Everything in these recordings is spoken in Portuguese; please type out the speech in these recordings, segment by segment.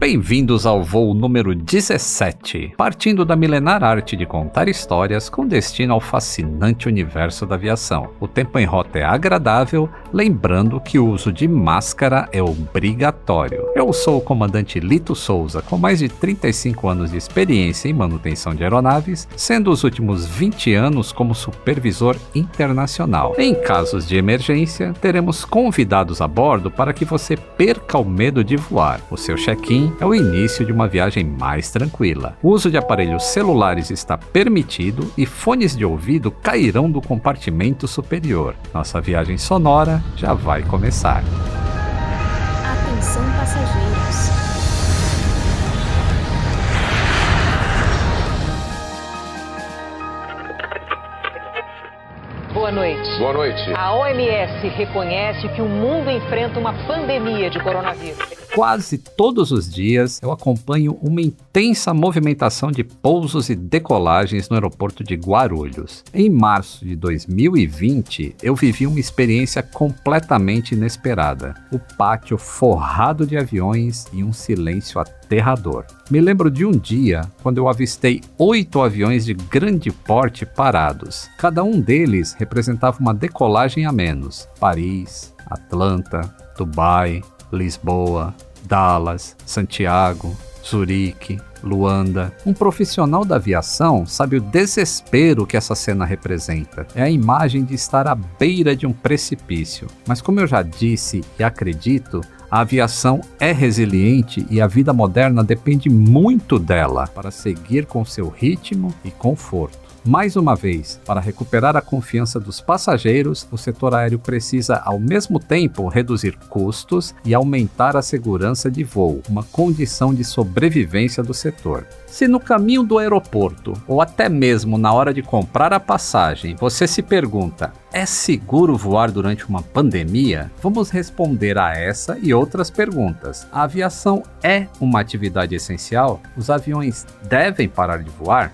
Bem-vindos ao voo número 17, partindo da milenar arte de contar histórias com destino ao fascinante universo da aviação. O tempo em rota é agradável, lembrando que o uso de máscara é obrigatório. Eu sou o comandante Lito Souza, com mais de 35 anos de experiência em manutenção de aeronaves, sendo os últimos 20 anos como supervisor internacional. Em casos de emergência, teremos convidados a bordo para que você perca o medo de voar. O seu check-in é o início de uma viagem mais tranquila. O uso de aparelhos celulares está permitido e fones de ouvido cairão do compartimento superior. Nossa viagem sonora já vai começar. Atenção passageiros. Boa noite. Boa noite. A OMS reconhece que o mundo enfrenta uma pandemia de coronavírus. Quase todos os dias eu acompanho uma intensa movimentação de pousos e decolagens no aeroporto de Guarulhos. Em março de 2020, eu vivi uma experiência completamente inesperada. O pátio forrado de aviões e um silêncio aterrador. Me lembro de um dia quando eu avistei oito aviões de grande porte parados. Cada um deles representava uma decolagem a menos. Paris, Atlanta, Dubai, Lisboa, Dallas, Santiago, Zurique, Luanda. Um profissional da aviação sabe o desespero que essa cena representa. É a imagem de estar à beira de um precipício. Mas, como eu já disse e acredito, a aviação é resiliente e a vida moderna depende muito dela para seguir com seu ritmo e conforto. Mais uma vez, para recuperar a confiança dos passageiros, o setor aéreo precisa, ao mesmo tempo, reduzir custos e aumentar a segurança de voo, uma condição de sobrevivência do setor. Se no caminho do aeroporto, ou até mesmo na hora de comprar a passagem, você se pergunta: é seguro voar durante uma pandemia? Vamos responder a essa e outras perguntas. A aviação é uma atividade essencial? Os aviões devem parar de voar?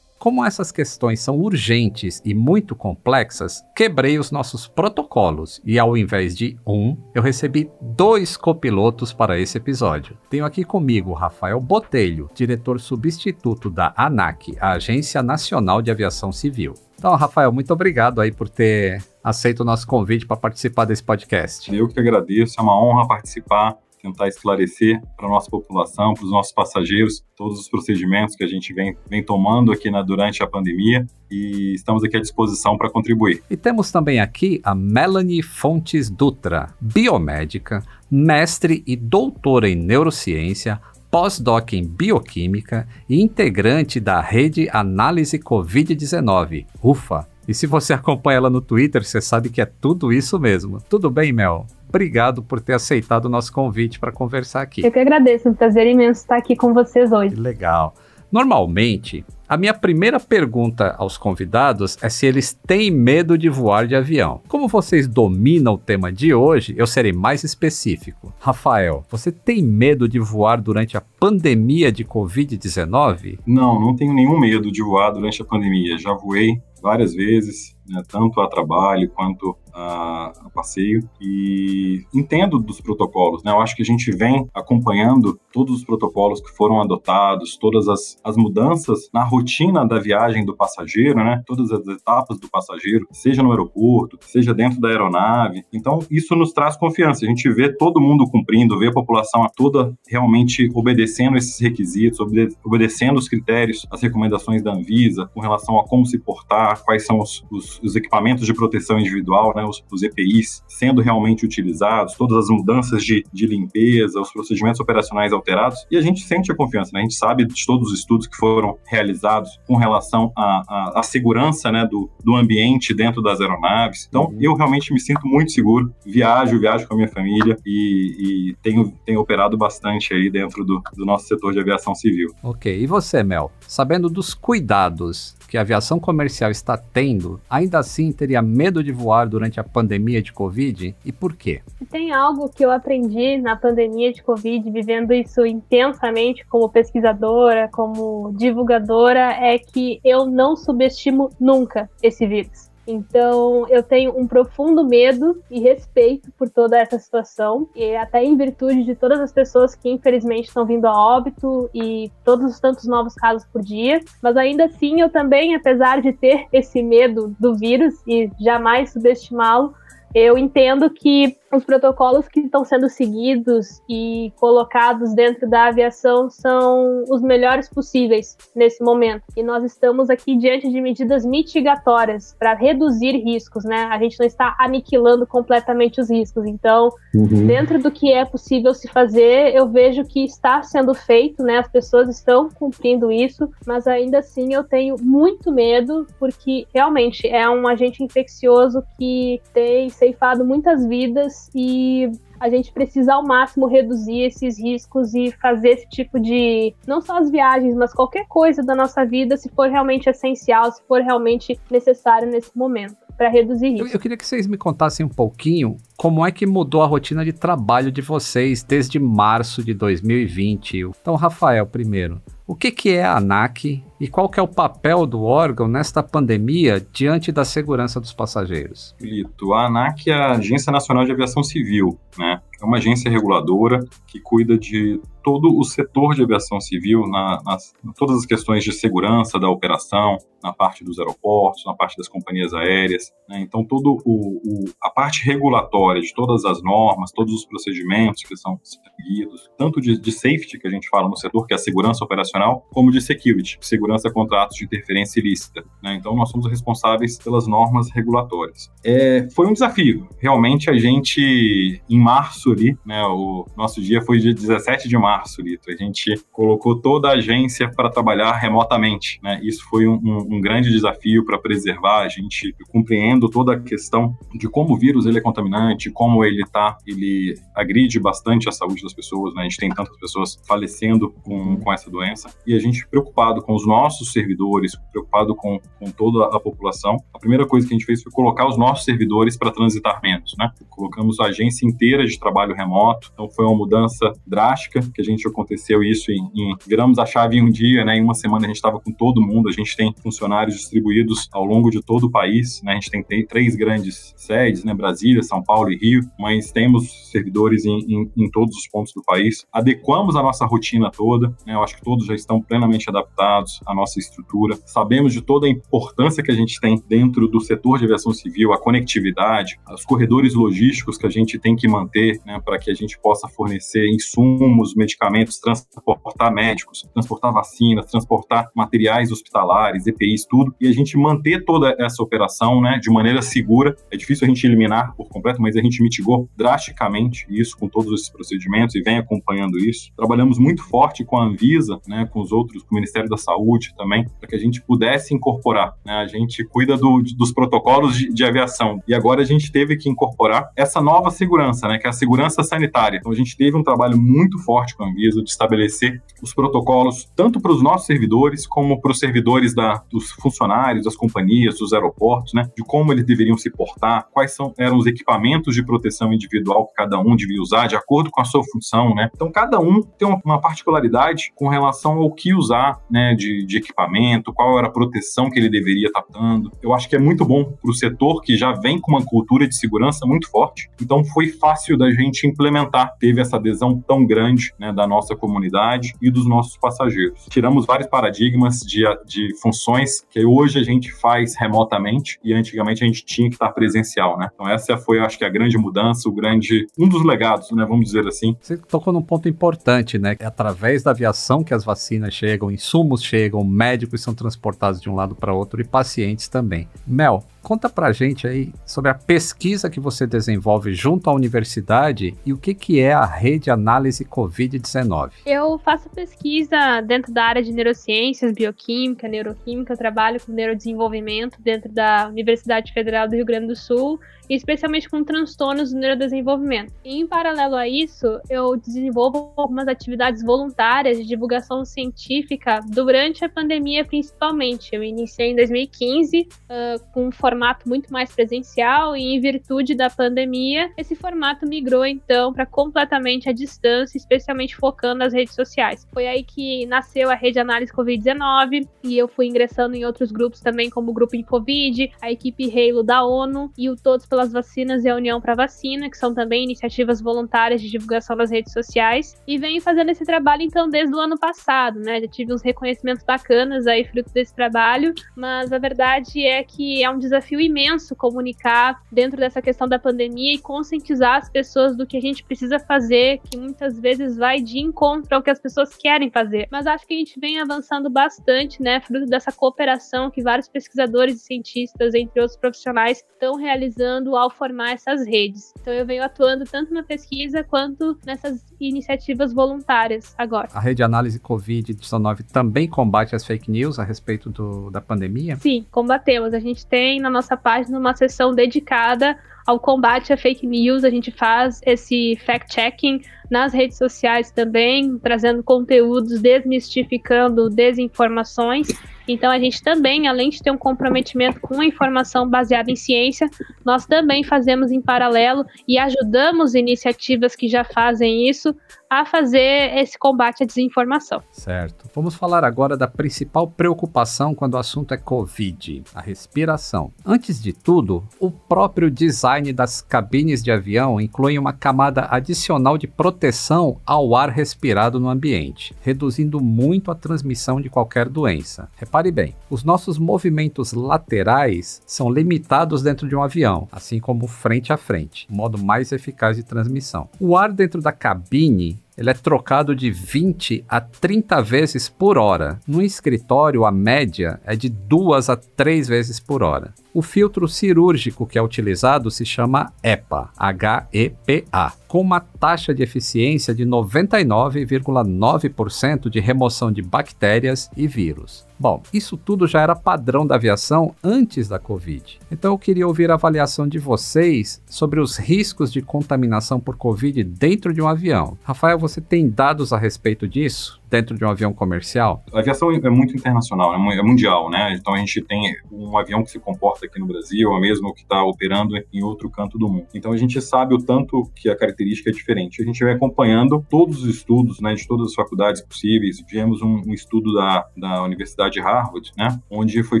Como essas questões são urgentes e muito complexas, quebrei os nossos protocolos e, ao invés de um, eu recebi dois copilotos para esse episódio. Tenho aqui comigo Rafael Botelho, diretor substituto da ANAC, a Agência Nacional de Aviação Civil. Então, Rafael, muito obrigado aí por ter aceito o nosso convite para participar desse podcast. Eu que agradeço, é uma honra participar tentar esclarecer para a nossa população, para os nossos passageiros, todos os procedimentos que a gente vem, vem tomando aqui na, durante a pandemia e estamos aqui à disposição para contribuir. E temos também aqui a Melanie Fontes Dutra, biomédica, mestre e doutora em neurociência, pós-doc em bioquímica e integrante da rede Análise Covid-19, UFA. E se você acompanha ela no Twitter, você sabe que é tudo isso mesmo. Tudo bem, Mel? Obrigado por ter aceitado o nosso convite para conversar aqui. Eu que agradeço, é um prazer imenso estar aqui com vocês hoje. Legal. Normalmente, a minha primeira pergunta aos convidados é se eles têm medo de voar de avião. Como vocês dominam o tema de hoje, eu serei mais específico. Rafael, você tem medo de voar durante a pandemia de Covid-19? Não, não tenho nenhum medo de voar durante a pandemia. Já voei várias vezes, né, tanto a trabalho quanto a, a, passeio e entendo dos protocolos, né? Eu acho que a gente vem acompanhando todos os protocolos que foram adotados, todas as, as mudanças na rotina da viagem do passageiro, né? Todas as etapas do passageiro, seja no aeroporto, seja dentro da aeronave. Então, isso nos traz confiança. A gente vê todo mundo cumprindo, vê a população toda realmente obedecendo esses requisitos, obede obedecendo os critérios, as recomendações da Anvisa com relação a como se portar, quais são os, os, os equipamentos de proteção individual, né? Os, os, EPIs sendo realmente utilizados, todas as mudanças de, de limpeza, os procedimentos operacionais alterados, e a gente sente a confiança, né? A gente sabe de todos os estudos que foram realizados com relação à, à, segurança né, do, do ambiente dentro das aeronaves. Então, uhum. eu realmente me sinto muito seguro, viajo, viajo com a minha família e, e tenho, tenho operado bastante aí dentro do, do nosso setor de aviação civil. Ok, e você, Mel? Sabendo dos cuidados que a aviação comercial está tendo, ainda assim teria medo de voar durante a pandemia de Covid? E por quê? Tem algo que eu aprendi na pandemia de Covid, vivendo isso intensamente como pesquisadora, como divulgadora, é que eu não subestimo nunca esse vírus. Então, eu tenho um profundo medo e respeito por toda essa situação, e até em virtude de todas as pessoas que infelizmente estão vindo a óbito e todos os tantos novos casos por dia. Mas ainda assim, eu também, apesar de ter esse medo do vírus e jamais subestimá-lo, eu entendo que os protocolos que estão sendo seguidos e colocados dentro da aviação são os melhores possíveis nesse momento. E nós estamos aqui diante de medidas mitigatórias para reduzir riscos, né? A gente não está aniquilando completamente os riscos. Então, uhum. dentro do que é possível se fazer, eu vejo que está sendo feito, né? As pessoas estão cumprindo isso, mas ainda assim eu tenho muito medo porque realmente é um agente infeccioso que tem ceifado muitas vidas e a gente precisa ao máximo reduzir esses riscos e fazer esse tipo de não só as viagens, mas qualquer coisa da nossa vida, se for realmente essencial, se for realmente necessário nesse momento. Para reduzir risco. Eu, eu queria que vocês me contassem um pouquinho como é que mudou a rotina de trabalho de vocês desde março de 2020. Então, Rafael, primeiro, o que, que é a ANAC e qual que é o papel do órgão nesta pandemia diante da segurança dos passageiros? Lito, a ANAC é a Agência Nacional de Aviação Civil, né? É uma agência reguladora que cuida de todo o setor de aviação civil, na, nas, todas as questões de segurança da operação, na parte dos aeroportos, na parte das companhias aéreas. Né? Então, todo o, o, a parte regulatória de todas as normas, todos os procedimentos que são seguidos, tanto de, de safety, que a gente fala no setor, que é a segurança operacional, como de security, segurança contra atos de interferência ilícita. Né? Então, nós somos responsáveis pelas normas regulatórias. É, foi um desafio. Realmente, a gente, em março ali, né, o nosso dia foi dia 17 de março, março, Lito. A gente colocou toda a agência para trabalhar remotamente. Né? Isso foi um, um, um grande desafio para preservar. A gente compreendo toda a questão de como o vírus ele é contaminante, como ele tá, ele agride bastante a saúde das pessoas. Né? A gente tem tantas pessoas falecendo com, com essa doença e a gente preocupado com os nossos servidores, preocupado com, com toda a população. A primeira coisa que a gente fez foi colocar os nossos servidores para transitar menos. Né? Colocamos a agência inteira de trabalho remoto. Então foi uma mudança drástica que a gente aconteceu isso em, em viramos a chave em um dia, né? Em uma semana a gente estava com todo mundo. A gente tem funcionários distribuídos ao longo de todo o país, né? A gente tem, tem três grandes sedes, né? Brasília, São Paulo e Rio, mas temos servidores em, em, em, todos os pontos do país. Adequamos a nossa rotina toda, né? Eu acho que todos já estão plenamente adaptados à nossa estrutura. Sabemos de toda a importância que a gente tem dentro do setor de aviação civil, a conectividade, os corredores logísticos que a gente tem que manter, né? Para que a gente possa fornecer insumos, medicamentos medicamentos, transportar médicos, transportar vacinas, transportar materiais hospitalares, EPIs, tudo, e a gente manter toda essa operação né, de maneira segura. É difícil a gente eliminar por completo, mas a gente mitigou drasticamente isso com todos esses procedimentos e vem acompanhando isso. Trabalhamos muito forte com a Anvisa, né, com os outros, com o Ministério da Saúde também, para que a gente pudesse incorporar. Né, a gente cuida do, dos protocolos de, de, aviação e agora a gente teve que incorporar essa nova segurança, né, que é a segurança sanitária. Então a gente teve um trabalho muito forte com a Anvisa de estabelecer os protocolos tanto para os nossos servidores como para os servidores da, dos funcionários, das companhias, dos aeroportos, né, de como eles deveriam se portar, quais são, eram os equipamentos de proteção individual que cada um devia usar de acordo com a sua função, né? Então cada um tem uma, uma particularidade com relação ao que usar, né, de, de, equipamento, qual era a proteção que ele deveria estar dando. Eu acho que é muito bom para o setor que já vem com uma cultura de segurança muito forte. Então foi fácil da gente implementar, teve essa adesão tão grande, né, da nossa comunidade e dos nossos passageiros. Tiramos vários paradigmas de, de funções que hoje a gente faz remotamente e antigamente a gente tinha que estar presencial, né? Então essa foi, acho que, a grande mudança, o grande, um dos legados, né? Vamos dizer assim. Você tocou num ponto importante, né? É através da aviação que as vacinas chegam, insumos chegam, médicos são transportados de um lado para outro e pacientes também. Mel, Conta pra gente aí sobre a pesquisa que você desenvolve junto à universidade e o que, que é a Rede Análise Covid Covid-19? Eu faço pesquisa dentro da área de neurociências, bioquímica, neuroquímica, eu trabalho com neurodesenvolvimento dentro da Universidade Federal do Rio Grande do Sul especialmente com transtornos do neurodesenvolvimento. Em paralelo a isso, eu desenvolvo algumas atividades voluntárias de divulgação científica durante a pandemia, principalmente. Eu iniciei em 2015 uh, com um formato muito mais presencial e, em virtude da pandemia, esse formato migrou então para completamente à distância, especialmente focando nas redes sociais. Foi aí que nasceu a rede Análise Covid-19 e eu fui ingressando em outros grupos também, como o Grupo Infovid, a equipe Halo da ONU e o Todos pela pelas Vacinas e a União para Vacina, que são também iniciativas voluntárias de divulgação nas redes sociais, e venho fazendo esse trabalho então desde o ano passado, né? Já tive uns reconhecimentos bacanas aí fruto desse trabalho, mas a verdade é que é um desafio imenso comunicar dentro dessa questão da pandemia e conscientizar as pessoas do que a gente precisa fazer, que muitas vezes vai de encontro ao que as pessoas querem fazer. Mas acho que a gente vem avançando bastante, né? Fruto dessa cooperação que vários pesquisadores e cientistas, entre outros profissionais, estão realizando ao formar essas redes. Então eu venho atuando tanto na pesquisa quanto nessas iniciativas voluntárias agora. A rede análise Covid-19 também combate as fake news a respeito do, da pandemia? Sim, combatemos. A gente tem na nossa página uma sessão dedicada ao combate a fake news. A gente faz esse fact-checking nas redes sociais também, trazendo conteúdos, desmistificando desinformações. Então, a gente também, além de ter um comprometimento com a informação baseada em ciência, nós também fazemos em paralelo e ajudamos iniciativas que já fazem isso a fazer esse combate à desinformação. Certo. Vamos falar agora da principal preocupação quando o assunto é Covid, a respiração. Antes de tudo, o próprio design das cabines de avião inclui uma camada adicional de proteção ao ar respirado no ambiente, reduzindo muito a transmissão de qualquer doença. Repare bem, os nossos movimentos laterais são limitados dentro de um avião, assim como frente a frente, o modo mais eficaz de transmissão. O ar dentro da cabine ele é trocado de 20 a 30 vezes por hora. No escritório, a média é de 2 a 3 vezes por hora. O filtro cirúrgico que é utilizado se chama EPA, H-E-P-A, com uma taxa de eficiência de 99,9% de remoção de bactérias e vírus. Bom, isso tudo já era padrão da aviação antes da Covid. Então eu queria ouvir a avaliação de vocês sobre os riscos de contaminação por Covid dentro de um avião. Rafael, você tem dados a respeito disso? Dentro de um avião comercial? A aviação é muito internacional, é mundial, né? Então a gente tem um avião que se comporta aqui no Brasil, é o mesmo que está operando em outro canto do mundo. Então a gente sabe o tanto que a característica é diferente. A gente vai acompanhando todos os estudos, né, de todas as faculdades possíveis. Tivemos um, um estudo da, da Universidade de Harvard, né, onde foi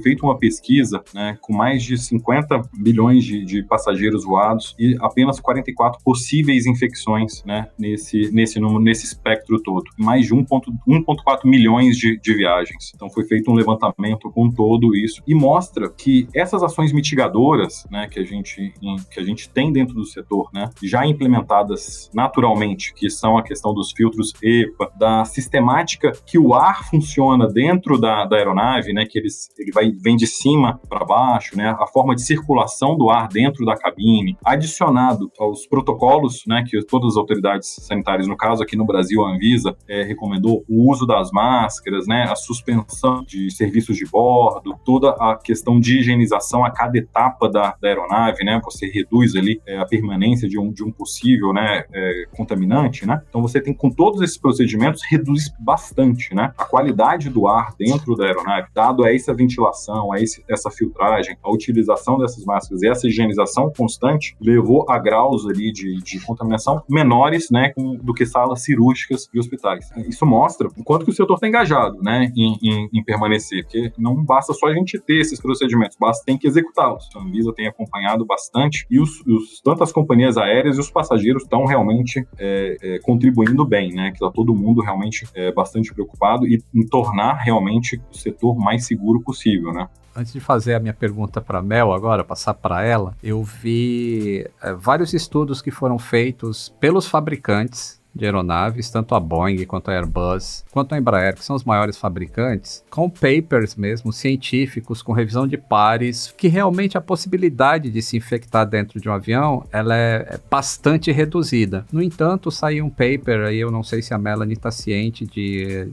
feita uma pesquisa, né, com mais de 50 bilhões de, de passageiros voados e apenas 44 possíveis infecções, né, nesse nesse nesse espectro todo. Mais de 1,4 milhões de, de viagens. Então foi feito um levantamento com todo isso e mostra que essas ações mitigadoras, né, que a gente que a gente tem dentro do setor, né, já implementadas naturalmente, que são a questão dos filtros EPA, da sistemática que o ar funciona dentro da, da aeronave, né, que eles, ele vai vem de cima para baixo, né, a forma de circulação do ar dentro da cabine, adicionado aos protocolos, né, que todas as autoridades sanitárias, no caso aqui no Brasil a Anvisa é, recomendou o uso das máscaras, né, a suspensão de serviços de bordo, toda a questão de higienização a cada etapa da, da aeronave, né, você reduz ali é, a permanência de um, de um possível, né, é, contaminante, né, então você tem com todos esses procedimentos reduz bastante, né, a qualidade do ar dentro da aeronave, dado a essa ventilação, a esse, essa filtragem, a utilização dessas máscaras e essa higienização constante levou a graus ali de, de contaminação menores, né, do que salas cirúrgicas de hospitais. Isso mostra o quanto que o setor está engajado, né, em, em, em, permanecer, porque não basta só a gente ter esses procedimentos, basta tem que executá-los. A Anvisa tem acompanhado bastante e os, os, tanto as companhias aéreas e os passageiros estão realmente é, é, contribuindo bem, né, que está todo mundo realmente é, bastante preocupado e em tornar realmente o setor mais seguro possível, né. Antes de fazer a minha pergunta para Mel agora, passar para ela, eu vi é, vários estudos que foram feitos pelos fabricantes de aeronaves, tanto a Boeing quanto a Airbus, quanto a Embraer, que são os maiores fabricantes, com papers mesmo científicos, com revisão de pares, que realmente a possibilidade de se infectar dentro de um avião ela é, é bastante reduzida. No entanto, saiu um paper aí, eu não sei se a Melanie está ciente de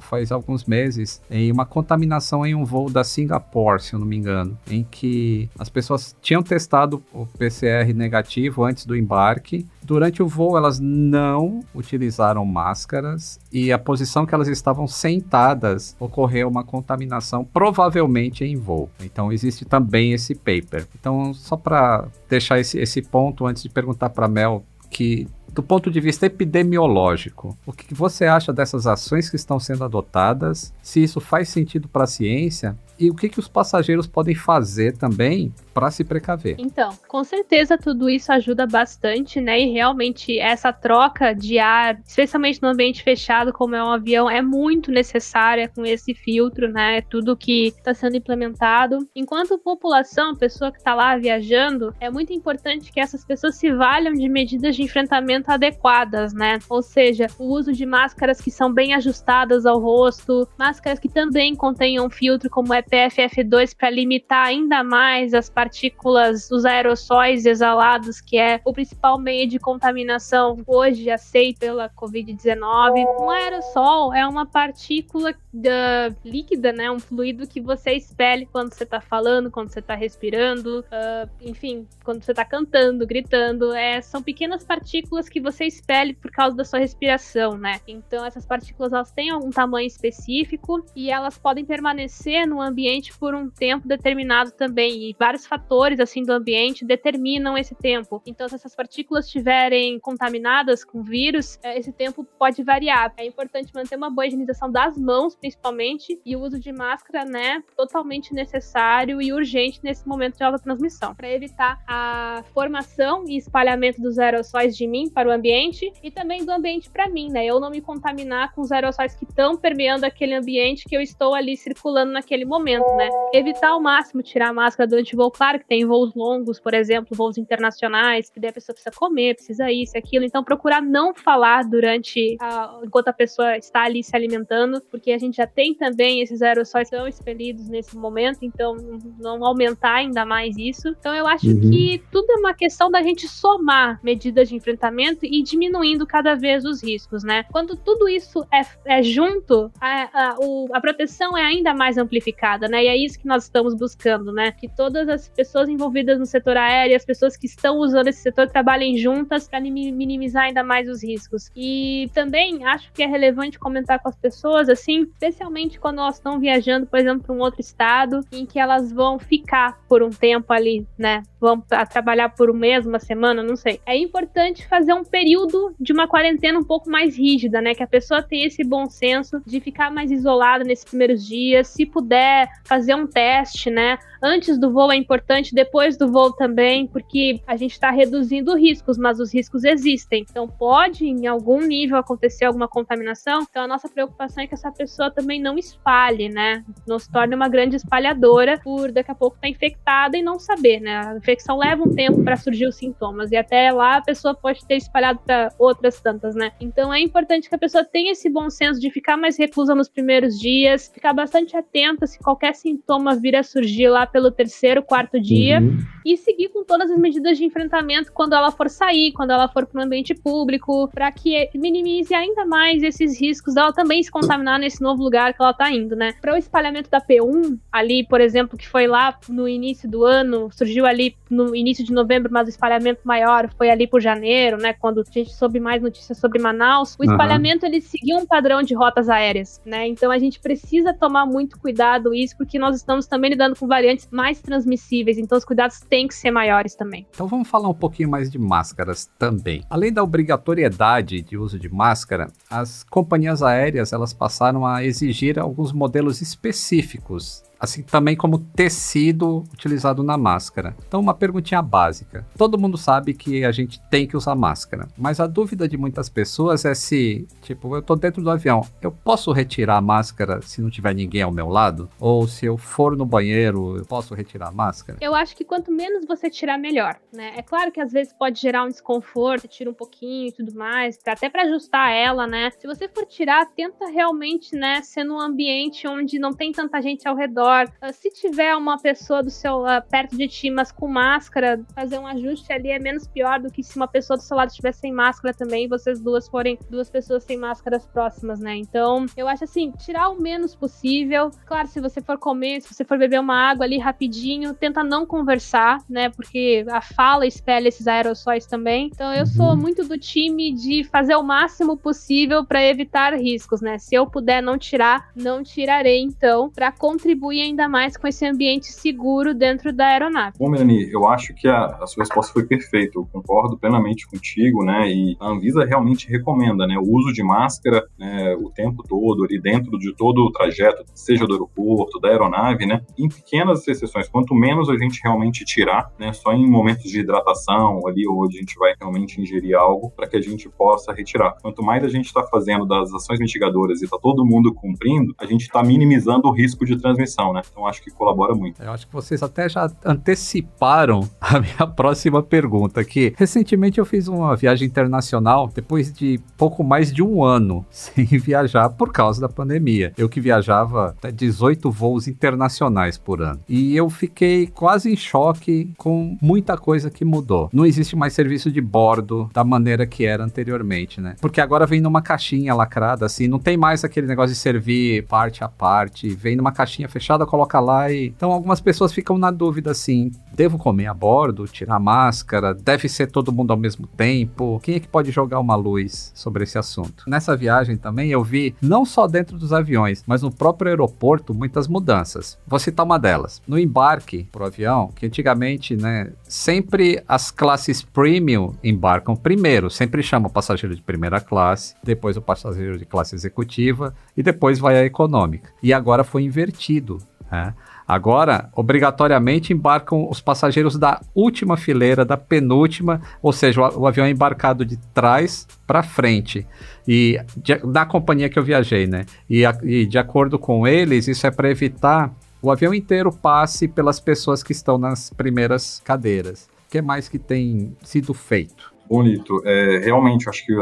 faz alguns meses em uma contaminação em um voo da Singapore, se eu não me engano, em que as pessoas tinham testado o PCR negativo antes do embarque. Durante o voo, elas não utilizaram máscaras e a posição que elas estavam sentadas ocorreu uma contaminação, provavelmente em voo. Então, existe também esse paper. Então, só para deixar esse, esse ponto antes de perguntar para Mel que do ponto de vista epidemiológico, o que você acha dessas ações que estão sendo adotadas? Se isso faz sentido para a ciência? E o que, que os passageiros podem fazer também para se precaver? Então, com certeza tudo isso ajuda bastante, né? E realmente essa troca de ar, especialmente no ambiente fechado, como é um avião, é muito necessária com esse filtro, né? Tudo que está sendo implementado. Enquanto população, pessoa que está lá viajando, é muito importante que essas pessoas se valham de medidas de enfrentamento adequadas, né? Ou seja, o uso de máscaras que são bem ajustadas ao rosto, máscaras que também contenham filtro, como é PFF2 para limitar ainda mais as partículas, os aerossóis exalados, que é o principal meio de contaminação hoje aceito pela Covid-19. Um aerossol é uma partícula uh, líquida, né? Um fluido que você expele quando você está falando, quando você está respirando, uh, enfim, quando você está cantando, gritando. É, são pequenas partículas que você expele por causa da sua respiração, né? Então essas partículas elas têm algum tamanho específico e elas podem permanecer no ambiente por um tempo determinado também. E vários fatores assim do ambiente determinam esse tempo. Então, se essas partículas estiverem contaminadas com vírus, é, esse tempo pode variar. É importante manter uma boa higienização das mãos, principalmente, e o uso de máscara, né, totalmente necessário e urgente nesse momento de alta transmissão, para evitar a formação e espalhamento dos aerossóis de mim para o ambiente e também do ambiente para mim, né? Eu não me contaminar com os aerossóis que estão permeando aquele ambiente que eu estou ali circulando naquele momento né? Evitar ao máximo tirar a máscara durante o voo. Claro que tem voos longos, por exemplo, voos internacionais, que daí a pessoa precisa comer, precisa isso, aquilo. Então, procurar não falar durante a, enquanto a pessoa está ali se alimentando, porque a gente já tem também esses aerossóis são expelidos nesse momento, então não aumentar ainda mais isso. Então, eu acho uhum. que tudo é uma questão da gente somar medidas de enfrentamento e diminuindo cada vez os riscos, né? Quando tudo isso é, é junto, a, a, o, a proteção é ainda mais amplificada né? E é isso que nós estamos buscando, né? Que todas as pessoas envolvidas no setor aéreo, as pessoas que estão usando esse setor, trabalhem juntas para minimizar ainda mais os riscos. E também acho que é relevante comentar com as pessoas, assim, especialmente quando elas estão viajando, por exemplo, para um outro estado, em que elas vão ficar por um tempo ali, né? Vão trabalhar por um mês, uma semana, não sei. É importante fazer um período de uma quarentena um pouco mais rígida, né? Que a pessoa tenha esse bom senso de ficar mais isolada nesses primeiros dias, se puder fazer um teste, né? Antes do voo é importante, depois do voo também, porque a gente está reduzindo riscos, mas os riscos existem. Então pode, em algum nível, acontecer alguma contaminação. Então a nossa preocupação é que essa pessoa também não espalhe, né? Não se torne uma grande espalhadora por daqui a pouco estar tá infectada e não saber, né? A infecção leva um tempo para surgir os sintomas e até lá a pessoa pode ter espalhado para outras tantas, né? Então é importante que a pessoa tenha esse bom senso de ficar mais reclusa nos primeiros dias, ficar bastante atenta se qualquer sintoma vir a surgir lá pelo terceiro, quarto dia uhum. e seguir com todas as medidas de enfrentamento quando ela for sair, quando ela for para um ambiente público, para que minimize ainda mais esses riscos dela também se contaminar nesse novo lugar que ela está indo, né? Para o espalhamento da P1, ali, por exemplo, que foi lá no início do ano, surgiu ali no início de novembro, mas o espalhamento maior foi ali por janeiro, né? Quando a gente soube mais notícias sobre Manaus, o espalhamento uhum. ele seguiu um padrão de rotas aéreas, né? Então a gente precisa tomar muito cuidado isso, porque nós estamos também lidando com variantes mais transmissíveis, então os cuidados têm que ser maiores também. Então vamos falar um pouquinho mais de máscaras também. Além da obrigatoriedade de uso de máscara, as companhias aéreas elas passaram a exigir alguns modelos específicos assim também como tecido utilizado na máscara. Então, uma perguntinha básica. Todo mundo sabe que a gente tem que usar máscara, mas a dúvida de muitas pessoas é se, tipo, eu tô dentro do avião, eu posso retirar a máscara se não tiver ninguém ao meu lado? Ou se eu for no banheiro, eu posso retirar a máscara? Eu acho que quanto menos você tirar, melhor, né? É claro que às vezes pode gerar um desconforto, tira um pouquinho e tudo mais, até para ajustar ela, né? Se você for tirar, tenta realmente, né, ser num ambiente onde não tem tanta gente ao redor. Ah, se tiver uma pessoa do seu uh, perto de ti, mas com máscara, fazer um ajuste ali é menos pior do que se uma pessoa do seu lado estiver sem máscara também e vocês duas forem duas pessoas sem máscaras próximas, né? Então, eu acho assim, tirar o menos possível. Claro, se você for comer, se você for beber uma água ali rapidinho, tenta não conversar, né? Porque a fala espelha esses aerossóis também. Então, eu sou uhum. muito do time de fazer o máximo possível para evitar riscos, né? Se eu puder não tirar, não tirarei então, para contribuir ainda mais com esse ambiente seguro dentro da aeronave. Bom, Melanie, eu acho que a, a sua resposta foi perfeita. Eu concordo plenamente contigo, né? E a Anvisa realmente recomenda, né, o uso de máscara né, o tempo todo ali dentro de todo o trajeto, seja do aeroporto, da aeronave, né? Em pequenas exceções, quanto menos a gente realmente tirar, né, só em momentos de hidratação ali onde a gente vai realmente ingerir algo para que a gente possa retirar. Quanto mais a gente está fazendo das ações mitigadoras e está todo mundo cumprindo, a gente está minimizando o risco de transmissão, né? Então acho que colabora muito. Eu acho que vocês até já anteciparam a minha próxima pergunta, que recentemente eu fiz uma viagem internacional depois de pouco mais de um ano sem viajar por causa da pandemia. Eu que viajava até 18 voos internacionais por ano. E eu fiquei quase em choque com muita coisa que mudou. Não existe mais serviço de bordo da maneira que era anteriormente, né? Porque agora vem numa caixinha lacrada, assim, não tem mais aquele negócio de servir parte a parte, vem numa caixinha fechada, coloca lá e. Então algumas pessoas ficam na dúvida assim: devo comer a bordo, tirar máscara, deve ser todo mundo ao mesmo tempo? Quem é que pode jogar uma luz sobre esse assunto? Nessa viagem também eu vi, não só dentro dos aviões, mas no próprio aeroporto, muitas mudanças. Vou citar uma delas. No embarque pro avião, que antigamente, né, sempre as classes premium embarcam primeiro, sempre chama o passageiro de primeira classe, depois o passageiro de classe executiva e depois vai a econômica. E agora foi invertido. Né? Agora, obrigatoriamente embarcam os passageiros da última fileira, da penúltima, ou seja, o, o avião é embarcado de trás para frente. E de, na companhia que eu viajei, né? E, a, e de acordo com eles, isso é para evitar o avião inteiro passe pelas pessoas que estão nas primeiras cadeiras. O que mais que tem sido feito? Bonito. É, realmente, acho que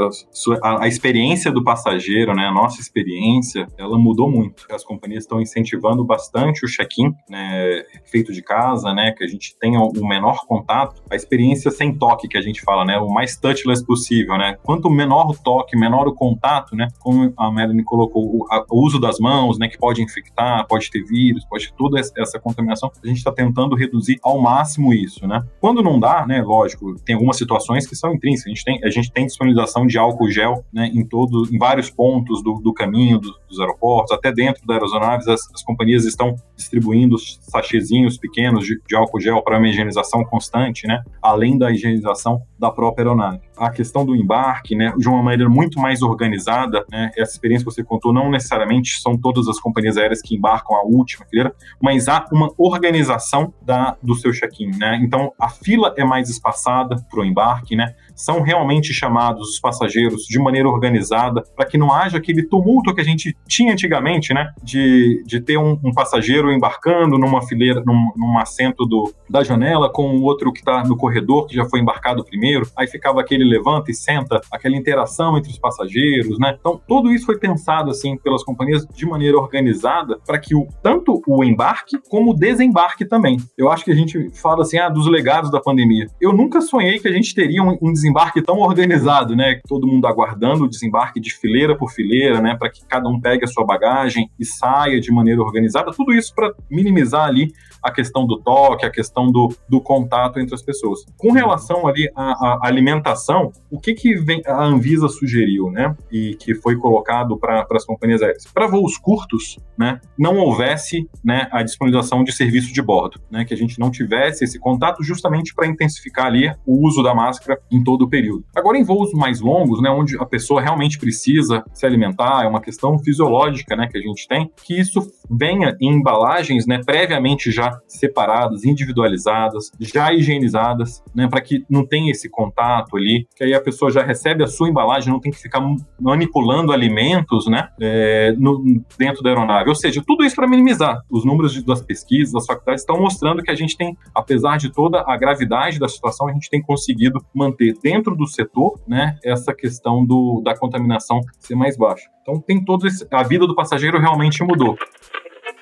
a, a, experiência do passageiro, né, a nossa experiência, ela mudou muito. As companhias estão incentivando bastante o check-in, né, feito de casa, né, que a gente tenha o menor contato, a experiência sem toque que a gente fala, né, o mais touchless possível, né. Quanto menor o toque, menor o contato, né, como a Melanie colocou, o, a, o uso das mãos, né, que pode infectar, pode ter vírus, pode ter toda essa contaminação, a gente está tentando reduzir ao máximo isso, né. Quando não dá, né, lógico, tem algumas situações que são intrínseca. A gente tem, a gente tem disponibilização de álcool gel né, em, todo, em vários pontos do, do caminho do, dos aeroportos, até dentro das aeronaves, as, as companhias estão distribuindo sachezinhos pequenos de, de álcool gel para uma higienização constante, né, além da higienização da própria aeronave. A questão do embarque, né, de uma maneira muito mais organizada, né, essa experiência que você contou, não necessariamente são todas as companhias aéreas que embarcam a última fileira, mas há uma organização da, do seu check-in, né, então a fila é mais espaçada para o embarque, né, são realmente chamados os passageiros de maneira organizada para que não haja aquele tumulto que a gente tinha antigamente, né? De, de ter um, um passageiro embarcando numa fileira, num, num assento do, da janela com o outro que está no corredor, que já foi embarcado primeiro, aí ficava aquele levanta e senta, aquela interação entre os passageiros, né? Então, tudo isso foi pensado, assim, pelas companhias de maneira organizada para que o, tanto o embarque como o desembarque também. Eu acho que a gente fala assim, ah, dos legados da pandemia. Eu nunca sonhei que a gente teria um, um desembarque tão organizado, né? Todo mundo aguardando o desembarque de fileira por fileira, né? Para que cada um pegue a sua bagagem e saia de maneira organizada. Tudo isso para minimizar ali a questão do toque, a questão do, do contato entre as pessoas. Com relação ali à, à alimentação, o que, que vem, a Anvisa sugeriu, né? E que foi colocado para as companhias aéreas? Para voos curtos, né? Não houvesse né, a disponibilização de serviço de bordo, né? Que a gente não tivesse esse contato justamente para intensificar ali o uso da máscara em todo o período. Agora, em voos mais longos, né, onde a pessoa realmente precisa se alimentar, é uma questão fisiológica né, que a gente tem, que isso venha em embalagens né, previamente já separadas, individualizadas, já higienizadas, né, para que não tenha esse contato ali, que aí a pessoa já recebe a sua embalagem, não tem que ficar manipulando alimentos né, é, no, dentro da aeronave. Ou seja, tudo isso para minimizar. Os números de, das pesquisas, das faculdades estão mostrando que a gente tem, apesar de toda a gravidade da situação, a gente tem conseguido manter dentro do setor né, essa questão do, da contaminação ser mais baixa. Então tem todo esse, a vida do passageiro realmente mudou.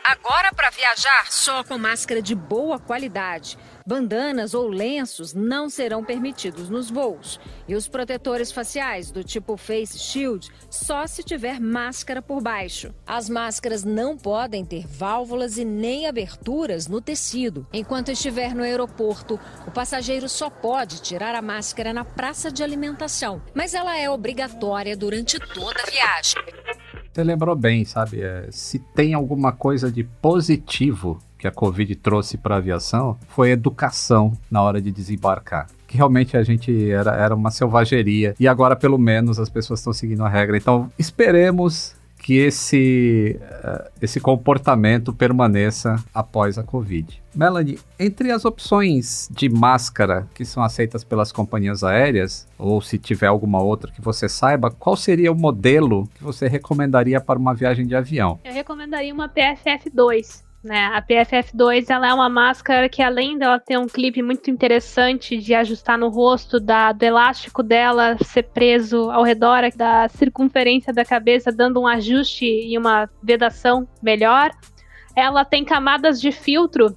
Agora para viajar só com máscara de boa qualidade. Bandanas ou lenços não serão permitidos nos voos. E os protetores faciais do tipo Face Shield só se tiver máscara por baixo. As máscaras não podem ter válvulas e nem aberturas no tecido. Enquanto estiver no aeroporto, o passageiro só pode tirar a máscara na praça de alimentação, mas ela é obrigatória durante toda a viagem. Você lembrou bem, sabe? É, se tem alguma coisa de positivo que a Covid trouxe para a aviação, foi educação na hora de desembarcar. Que realmente a gente era, era uma selvageria. E agora, pelo menos, as pessoas estão seguindo a regra. Então, esperemos que esse, uh, esse comportamento permaneça após a Covid. Melanie, entre as opções de máscara que são aceitas pelas companhias aéreas, ou se tiver alguma outra que você saiba, qual seria o modelo que você recomendaria para uma viagem de avião? Eu recomendaria uma PFF2. Né? A PFF2 ela é uma máscara que, além dela ter um clipe muito interessante de ajustar no rosto, da, do elástico dela ser preso ao redor da circunferência da cabeça, dando um ajuste e uma vedação melhor, ela tem camadas de filtro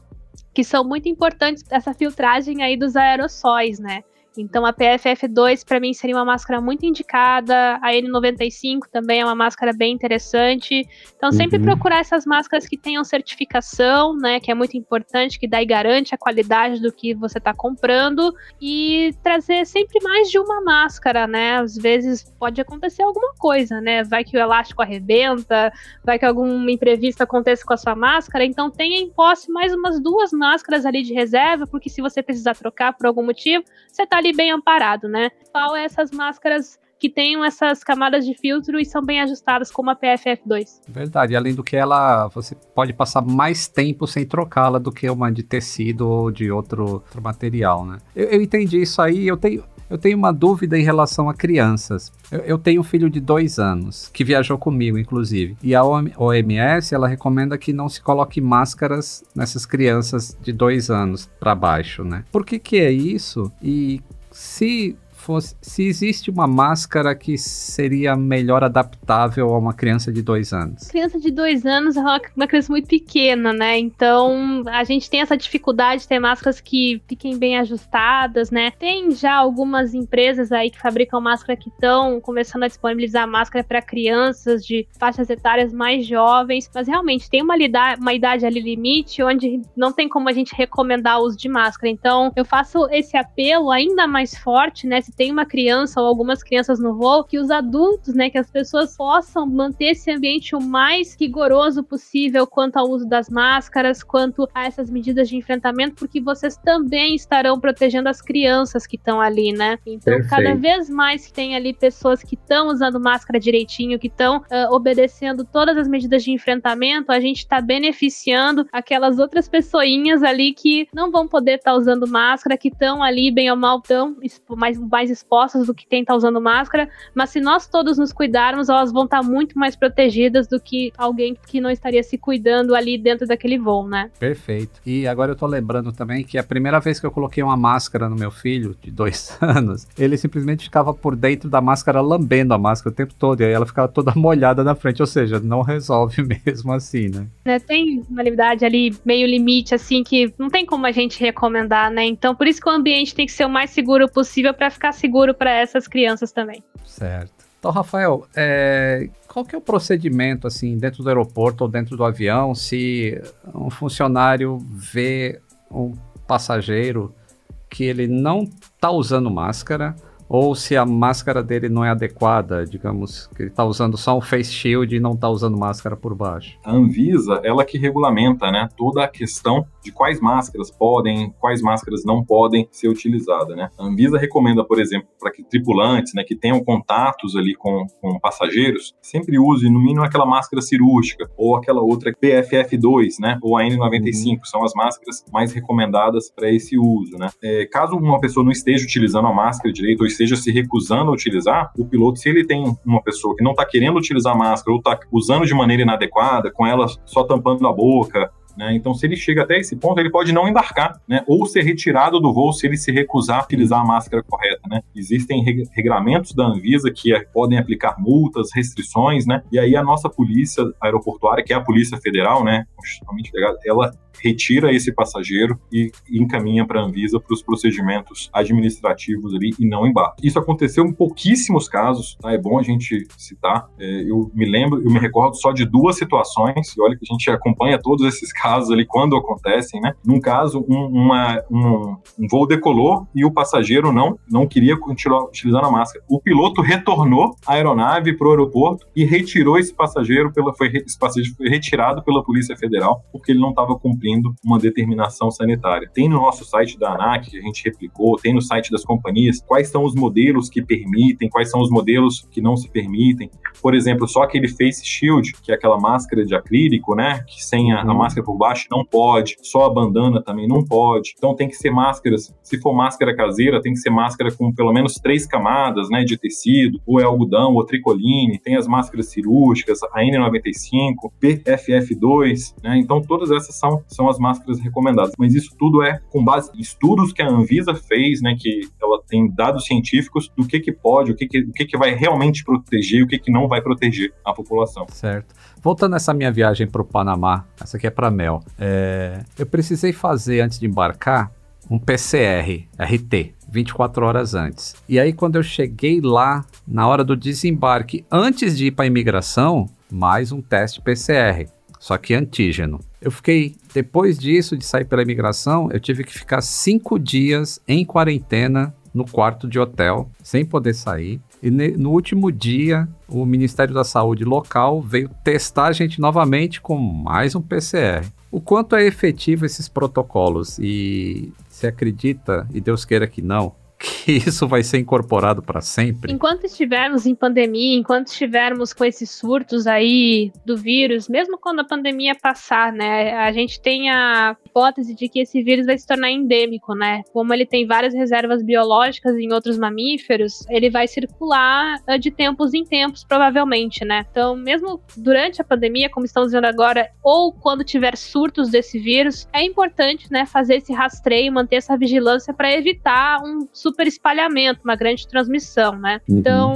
que são muito importantes essa filtragem aí dos aerossóis, né? Então a PFF2 para mim seria uma máscara muito indicada, a N95 também é uma máscara bem interessante. Então sempre uhum. procurar essas máscaras que tenham certificação, né, que é muito importante, que daí garante a qualidade do que você está comprando e trazer sempre mais de uma máscara, né? Às vezes pode acontecer alguma coisa, né? Vai que o elástico arrebenta, vai que algum imprevisto aconteça com a sua máscara, então tenha em posse mais umas duas máscaras ali de reserva, porque se você precisar trocar por algum motivo, você está ali bem amparado, né? Qual é essas máscaras que tenham essas camadas de filtro e são bem ajustadas como a PFF2. Verdade, além do que ela, você pode passar mais tempo sem trocá-la do que uma de tecido ou de outro, outro material, né? Eu, eu, entendi isso aí, eu tenho, eu tenho uma dúvida em relação a crianças. Eu, eu, tenho um filho de dois anos, que viajou comigo, inclusive. E a OMS, ela recomenda que não se coloque máscaras nessas crianças de dois anos para baixo, né? Por que que é isso? E se fosse, se existe uma máscara que seria melhor adaptável a uma criança de dois anos? Criança de dois anos é uma, criança muito pequena, né? Então a gente tem essa dificuldade de ter máscaras que fiquem bem ajustadas, né? Tem já algumas empresas aí que fabricam máscara que estão começando a disponibilizar máscara para crianças de faixas etárias mais jovens, mas realmente tem uma, idade, uma idade ali limite onde não tem como a gente recomendar o uso de máscara. Então eu faço esse apelo ainda mais forte, né? Se tem uma criança ou algumas crianças no voo, que os adultos, né, que as pessoas possam manter esse ambiente o mais rigoroso possível quanto ao uso das máscaras, quanto a essas medidas de enfrentamento, porque vocês também estarão protegendo as crianças que estão ali, né? Então, Perfeito. cada vez mais que tem ali pessoas que estão usando máscara direitinho, que estão uh, obedecendo todas as medidas de enfrentamento, a gente está beneficiando aquelas outras pessoinhas ali que não vão poder estar tá usando máscara, que estão ali bem ou mal tão mais, mais mais expostas do que quem está usando máscara, mas se nós todos nos cuidarmos, elas vão estar tá muito mais protegidas do que alguém que não estaria se cuidando ali dentro daquele voo, né? Perfeito. E agora eu tô lembrando também que a primeira vez que eu coloquei uma máscara no meu filho, de dois anos, ele simplesmente ficava por dentro da máscara, lambendo a máscara o tempo todo, e aí ela ficava toda molhada na frente, ou seja, não resolve mesmo assim, né? né tem uma liberdade ali, meio limite, assim, que não tem como a gente recomendar, né? Então, por isso que o ambiente tem que ser o mais seguro possível para ficar seguro para essas crianças também. Certo. Então, Rafael, é, qual que é o procedimento, assim, dentro do aeroporto ou dentro do avião, se um funcionário vê um passageiro que ele não está usando máscara, ou se a máscara dele não é adequada, digamos que ele está usando só um face shield e não está usando máscara por baixo. A Anvisa, ela que regulamenta, né, toda a questão de quais máscaras podem, quais máscaras não podem ser utilizadas, né? A Anvisa recomenda, por exemplo, para que tripulantes, né, que tenham contatos ali com, com passageiros, sempre use no mínimo aquela máscara cirúrgica ou aquela outra PFF2, né, ou a N95, uhum. são as máscaras mais recomendadas para esse uso, né? É, caso uma pessoa não esteja utilizando a máscara direito ou esteja se recusando a utilizar, o piloto, se ele tem uma pessoa que não está querendo utilizar a máscara ou está usando de maneira inadequada, com ela só tampando a boca, né? Então, se ele chega até esse ponto, ele pode não embarcar, né? ou ser retirado do voo se ele se recusar a utilizar a máscara correta. Né? Existem regramentos da Anvisa que é, podem aplicar multas, restrições, né? e aí a nossa polícia aeroportuária, que é a Polícia Federal, né? ela retira esse passageiro e encaminha para a Anvisa para os procedimentos administrativos ali e não embarca. Isso aconteceu em pouquíssimos casos, tá? é bom a gente citar. É, eu me lembro, eu me recordo só de duas situações, e olha que a gente acompanha todos esses casos ali quando acontecem, né? Num caso, um, uma, um, um voo decolou e o passageiro não, não queria continuar utilizando a máscara. O piloto retornou a aeronave para o aeroporto e retirou esse passageiro, pela, foi, esse passageiro foi retirado pela Polícia Federal porque ele não estava cumprindo cumprindo uma determinação sanitária. Tem no nosso site da ANAC, que a gente replicou, tem no site das companhias, quais são os modelos que permitem, quais são os modelos que não se permitem. Por exemplo, só aquele face shield, que é aquela máscara de acrílico, né, que sem a, a uhum. máscara por baixo não pode, só a bandana também não pode. Então tem que ser máscaras, se for máscara caseira, tem que ser máscara com pelo menos três camadas, né, de tecido, ou é algodão, ou tricoline, tem as máscaras cirúrgicas, a N95, PFF2, né, então todas essas são são as máscaras recomendadas. Mas isso tudo é com base em estudos que a Anvisa fez, né, que ela tem dados científicos do que que pode, o que que, o que, que vai realmente proteger, o que que não vai proteger a população. Certo. Voltando nessa minha viagem para o Panamá, essa aqui é para Mel. É, eu precisei fazer antes de embarcar um PCR, RT, 24 horas antes. E aí, quando eu cheguei lá, na hora do desembarque, antes de ir para a imigração, mais um teste PCR só que antígeno. Eu fiquei, depois disso, de sair pela imigração, eu tive que ficar cinco dias em quarentena no quarto de hotel, sem poder sair. E no último dia, o Ministério da Saúde local veio testar a gente novamente com mais um PCR. O quanto é efetivo esses protocolos e se acredita, e Deus queira que não, que isso vai ser incorporado para sempre? Enquanto estivermos em pandemia, enquanto estivermos com esses surtos aí do vírus, mesmo quando a pandemia passar, né, a gente tem a hipótese de que esse vírus vai se tornar endêmico, né? Como ele tem várias reservas biológicas em outros mamíferos, ele vai circular ah, de tempos em tempos, provavelmente, né? Então, mesmo durante a pandemia, como estamos vendo agora, ou quando tiver surtos desse vírus, é importante, né, fazer esse rastreio, manter essa vigilância para evitar um super espalhamento, uma grande transmissão, né? Uhum. Então,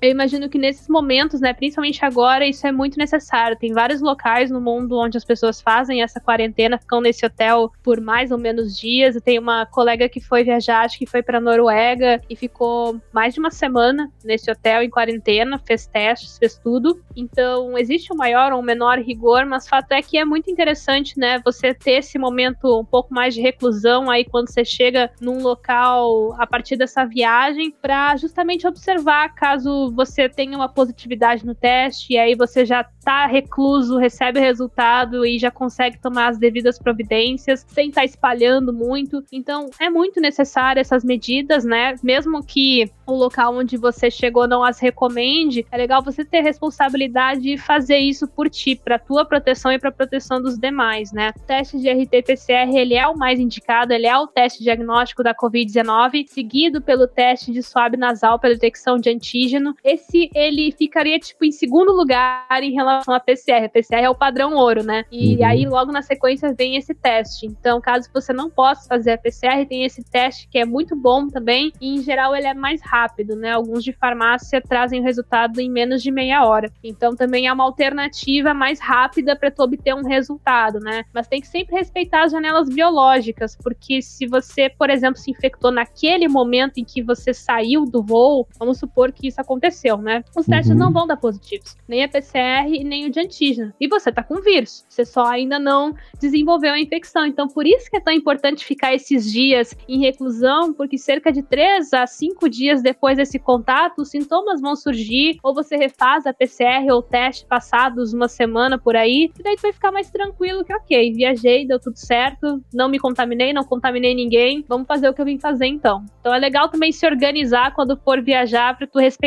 eu imagino que nesses momentos, né, principalmente agora, isso é muito necessário. Tem vários locais no mundo onde as pessoas fazem essa quarentena, ficam nesse hotel por mais ou menos dias. Eu tenho uma colega que foi viajar, acho que foi para Noruega e ficou mais de uma semana nesse hotel em quarentena, fez testes, fez tudo. Então, existe um maior ou um menor rigor, mas fato é que é muito interessante, né, você ter esse momento um pouco mais de reclusão aí quando você chega num local a partir dessa viagem para justamente observar caso você tenha uma positividade no teste e aí você já tá recluso, recebe o resultado e já consegue tomar as devidas providências sem estar tá espalhando muito. Então, é muito necessário essas medidas, né? Mesmo que o local onde você chegou não as recomende, é legal você ter responsabilidade de fazer isso por ti, para tua proteção e para proteção dos demais, né? O teste de RT-PCR, ele é o mais indicado, ele é o teste diagnóstico da COVID-19, seguido pelo teste de swab nasal para detecção de antígeno. Esse ele ficaria tipo em segundo lugar em relação à PCR. A PCR é o padrão ouro, né? E uhum. aí logo na sequência vem esse teste. Então, caso você não possa fazer a PCR, tem esse teste que é muito bom também, e em geral ele é mais rápido rápido, né? Alguns de farmácia trazem o resultado em menos de meia hora. Então também é uma alternativa mais rápida para tu obter um resultado, né? Mas tem que sempre respeitar as janelas biológicas, porque se você, por exemplo, se infectou naquele momento em que você saiu do voo, vamos supor que isso aconteceu, né? Os testes Uhum. não vão dar positivos, nem a PCR e nem o de antígeno. E você tá com vírus, você só ainda não desenvolveu a infecção. Então, por isso que é tão importante ficar esses dias em reclusão, porque cerca de 3 a 5 dias depois desse contato, os sintomas vão surgir, ou você refaz a PCR ou o teste passados uma semana por aí, e daí tu vai ficar mais tranquilo que, ok, viajei, deu tudo certo, não me contaminei, não contaminei ninguém, vamos fazer o que eu vim fazer então. Então é legal também se organizar quando for viajar para tu respeitar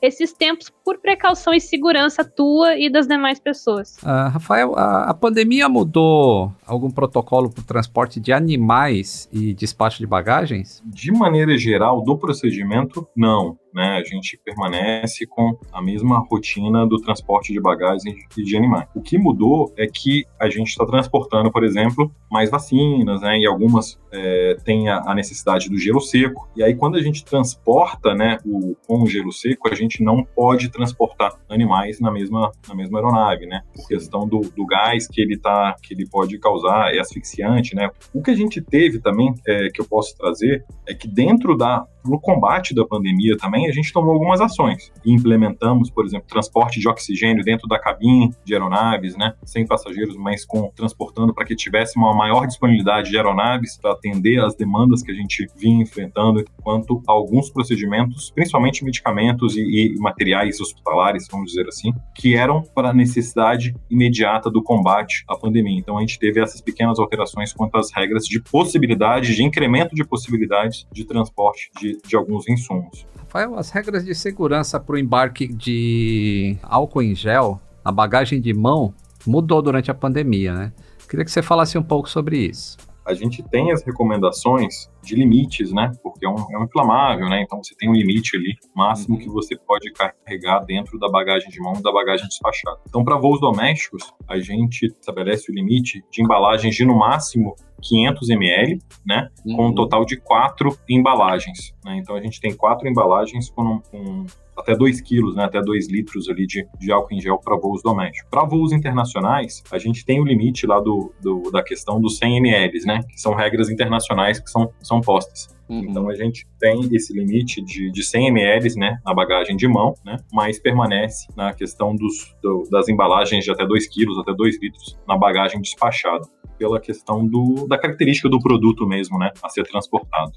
esses tempos por precaução e segurança tua e das demais pessoas. Ah, Rafael, a, a pandemia mudou algum protocolo para o transporte de animais e despacho de bagagens? De maneira geral, do procedimento, não. Né? A gente permanece com a mesma rotina do transporte de bagagens e de animais. O que mudou é que a gente está transportando, por exemplo, mais vacinas, né? E algumas é, têm a, a necessidade do gelo seco. E aí, quando a gente transporta, né, o, com o gelo seco, a gente não pode transportar animais na mesma, na mesma aeronave, né? Por questão do, do gás que ele tá, que ele pode causar, é asfixiante, né? O que a gente teve também, é, que eu posso trazer, é que dentro da no combate da pandemia também, a gente tomou algumas ações. Implementamos, por exemplo, transporte de oxigênio dentro da cabine de aeronaves, né? Sem passageiros, mas com transportando para que tivesse uma maior disponibilidade de aeronaves para atender as demandas que a gente vinha enfrentando, quanto a alguns procedimentos, principalmente medicamentos e, e materiais hospitalares, vamos dizer assim, que eram para a necessidade imediata do combate à pandemia. Então a gente teve essas pequenas alterações quanto às regras de possibilidade, de incremento de possibilidades de transporte de, de alguns insumos. Rafael, as regras de segurança para o embarque de álcool em gel na bagagem de mão mudou durante a pandemia, né? Queria que você falasse um pouco sobre isso. A gente tem as recomendações de limites, né? Porque é um, é um inflamável, né? Então você tem um limite ali máximo que você pode carregar dentro da bagagem de mão e da bagagem despachada. Então, para voos domésticos, a gente estabelece o limite de embalagens de no máximo 500 ml, né? Com um total de quatro embalagens. Né? Então a gente tem quatro embalagens com, com até 2 quilos, né, até 2 litros ali de, de álcool em gel para voos domésticos. Para voos internacionais, a gente tem o limite lá do, do, da questão dos 100 ml, né, que são regras internacionais que são, são postas. Uhum. Então a gente tem esse limite de, de 100 ml né, na bagagem de mão, né, mas permanece na questão dos, do, das embalagens de até 2 quilos, até 2 litros na bagagem despachada, pela questão do, da característica do produto mesmo né, a ser transportado.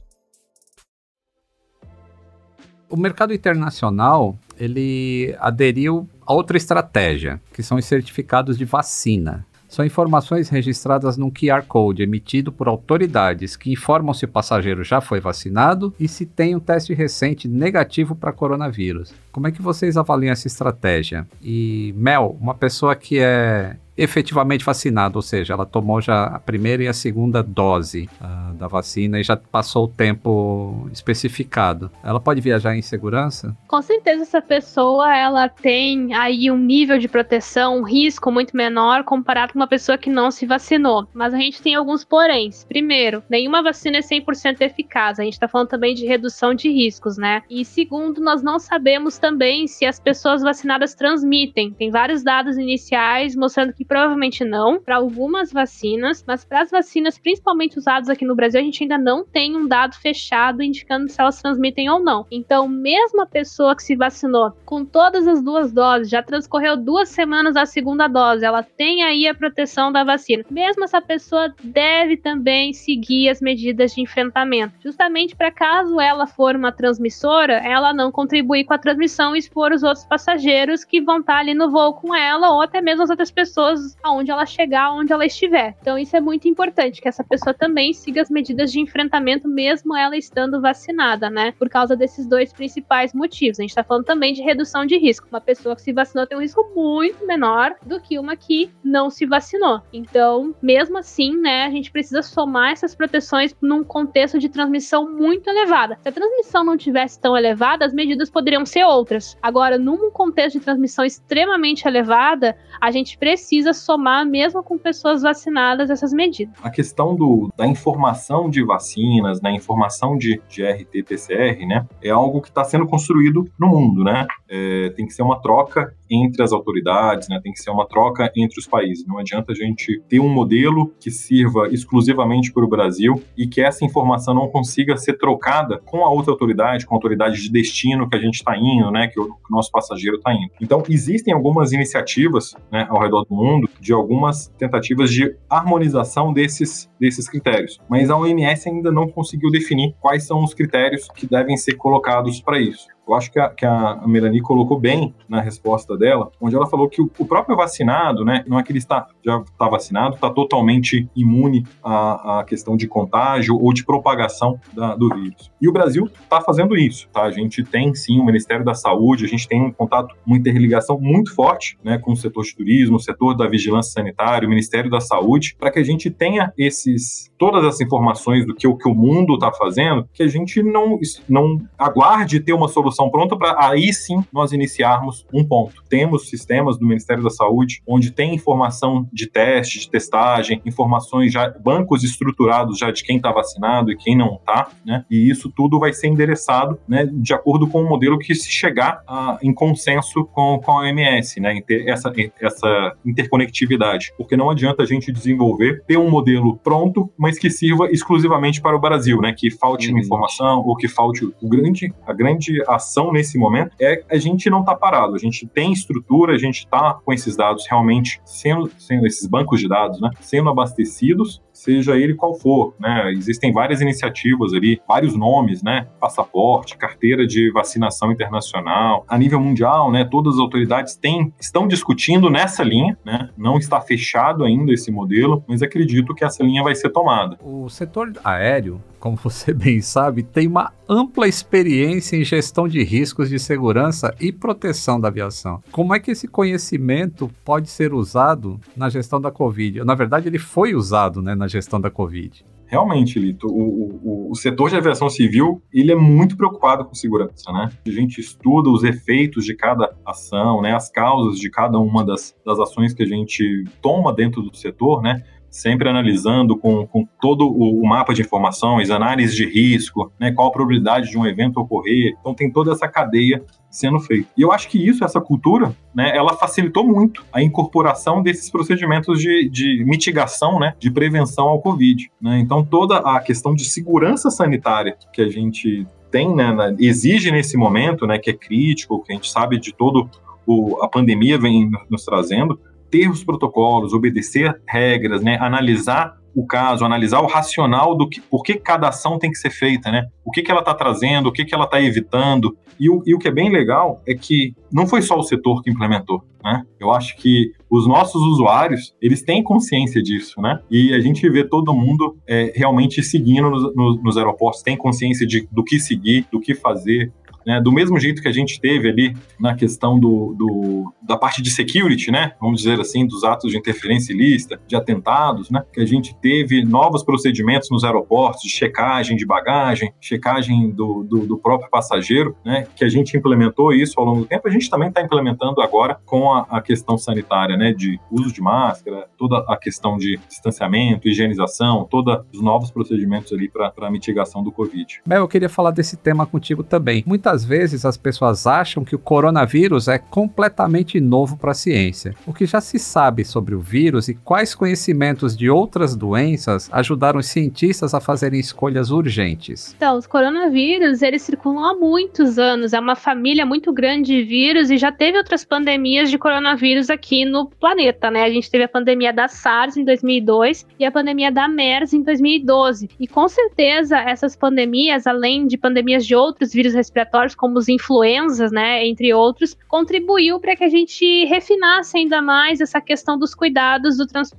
O mercado internacional ele aderiu a outra estratégia, que são os certificados de vacina. São informações registradas num QR Code emitido por autoridades que informam se o passageiro já foi vacinado e se tem um teste recente negativo para coronavírus. Como é que vocês avaliam essa estratégia? E Mel, uma pessoa que é efetivamente vacinada, ou seja, ela tomou já a primeira e a segunda dose uh, da vacina e já passou o tempo especificado. Ela pode viajar em segurança? Com certeza essa pessoa ela tem aí um nível de proteção, um risco muito menor comparado com uma pessoa que não se vacinou. Mas a gente tem alguns poréns. Primeiro, nenhuma vacina é 100% eficaz. A gente está falando também de redução de riscos, né? E segundo, nós não sabemos também se as pessoas vacinadas transmitem. Tem vários dados iniciais mostrando que provavelmente não, para algumas vacinas, mas para as vacinas, principalmente usadas aqui no Brasil, a gente ainda não tem um dado fechado indicando se elas transmitem ou não. Então, mesmo a pessoa que se vacinou com todas as duas doses, já transcorreu duas semanas da segunda dose, ela tem aí a proteção da vacina. Mesmo essa pessoa deve também seguir as medidas de enfrentamento, justamente para caso ela for uma transmissora, ela não contribuir com a transmissão e expor os outros passageiros que vão estar ali no voo com ela ou até mesmo as outras pessoas aonde ela chegar, onde ela estiver. Então isso é muito importante, que essa pessoa também siga as medidas de enfrentamento, mesmo ela estando vacinada, né? Por causa desses dois principais motivos. A gente tá falando também de redução de risco. Uma pessoa que se vacinou tem um risco muito menor do que uma que não se vacinou. Então, mesmo assim, né, a gente precisa somar essas proteções num contexto de transmissão muito elevada. Se a transmissão não tivesse tão elevada, as medidas poderiam ser outras. Agora, num contexto de transmissão extremamente elevada, a gente precisa precisa somar, mesmo com pessoas vacinadas, essas medidas. A questão do, da informação de vacinas, da informação de, de RT-PCR, né, é algo que está sendo construído no mundo, né? É, tem que ser uma troca entre as autoridades, né? Tem que ser uma troca entre os países. Não adianta a gente ter um modelo que sirva exclusivamente para o Brasil e que essa informação não consiga ser trocada com a outra autoridade, com a autoridade de destino que a gente está indo, né? Que o, que o nosso passageiro está indo. Então, existem algumas iniciativas né, ao redor do mundo de algumas tentativas de harmonização desses, desses critérios, mas a OMS ainda não conseguiu definir quais são os critérios que devem ser colocados para isso. Eu acho que a, que a Melanie colocou bem na resposta dela, onde ela falou que o, o próprio vacinado, né, não é que ele está, já está vacinado, está totalmente imune à, à, questão de contágio ou de propagação da, do vírus. E o Brasil está fazendo isso, tá? A gente tem sim o Ministério da Saúde, a gente tem um contato, uma interligação muito forte, né, com o setor de turismo, o setor da vigilância sanitária, o Ministério da Saúde, para que a gente tenha esses todas as informações do que o que o mundo está fazendo, que a gente não não aguarde ter uma solução solução pronta para aí sim nós iniciarmos um ponto. Temos sistemas do Ministério da Saúde onde tem informação de teste, de testagem, informações já, bancos estruturados já de quem está vacinado e quem não está, né? E isso tudo vai ser endereçado, né, de acordo com o modelo que se chegar a, em consenso com, com a OMS, né? Ter essa, essa interconectividade. Porque não adianta a gente desenvolver, ter um modelo pronto, mas que sirva exclusivamente para o Brasil, né? Que falte uhum. informação ou que falte o grande, a grande preocupação nesse momento é a gente não tá parado, a gente tem estrutura, a gente tá com esses dados realmente sendo, sendo esses bancos de dados, né, sendo abastecidos seja ele qual for, né? Existem várias iniciativas ali, vários nomes, né? Passaporte, carteira de vacinação internacional, a nível mundial, né? Todas as autoridades têm, estão discutindo nessa linha, né? Não está fechado ainda esse modelo, mas acredito que essa linha vai ser tomada. O setor aéreo, como você bem sabe, tem uma ampla experiência em gestão de riscos de segurança e proteção da aviação. Como é que esse conhecimento pode ser usado na gestão da Covid? Na verdade, ele foi usado né, na gestão da Covid. Realmente, Lito, o, o, o, setor de aviação civil, ele é muito preocupado com segurança, né? A gente estuda os efeitos de cada ação, né? As causas de cada uma das, das ações que a gente toma dentro do setor, né? Sempre analisando com, com todo o, o, mapa de informações, análise de risco, né, qual a probabilidade de um evento ocorrer. Então tem toda essa cadeia sendo feita. E eu acho que isso, essa cultura, né, ela facilitou muito a incorporação desses procedimentos de, de mitigação, né, de prevenção ao Covid. Né? Então toda a questão de segurança sanitária que a gente tem, né, exige nesse momento, né, que é crítico, que a gente sabe de todo o, a pandemia vem nos trazendo, ter os protocolos, obedecer regras, né, analisar o caso, analisar o racional do que, por que cada ação tem que ser feita, né? O que, que ela está trazendo, o que, que ela está evitando. E o, e o que é bem legal é que não foi só o setor que implementou, né? Eu acho que os nossos usuários, eles têm consciência disso, né? E a gente vê todo mundo é, realmente seguindo nos, nos, nos aeroportos, tem consciência de, do que seguir, do que fazer, né? Do mesmo jeito que a gente teve ali na questão do, do, da parte de security, né? Vamos dizer assim, dos atos de interferência ilícita, de atentados, né? Que a gente teve novos procedimentos nos aeroportos de checagem de bagagem, checagem do, do, do próprio passageiro, né? Que a gente implementou isso ao longo do tempo, a gente também está implementando agora com a, a, questão sanitária, né? De uso de máscara, toda a questão de distanciamento, higienização, todos os novos procedimentos ali para mitigação do Covid. Mel, eu queria falar desse tema contigo também. Muitas muitas vezes as pessoas acham que o coronavírus é completamente novo para a ciência. O que já se sabe sobre o vírus e quais conhecimentos de outras doenças ajudaram os cientistas a fazerem escolhas urgentes? Então, os coronavírus, eles circulam há muitos anos. É uma família muito grande de vírus e já teve outras pandemias de coronavírus aqui no planeta, né? A gente teve a pandemia da SARS em 2002 e a pandemia da MERS em 2012. E com certeza essas pandemias, além de pandemias de outros vírus respiratórios, como os influenzas, né, entre outros, contribuiu para que a gente refinasse ainda mais essa questão dos cuidados do transporte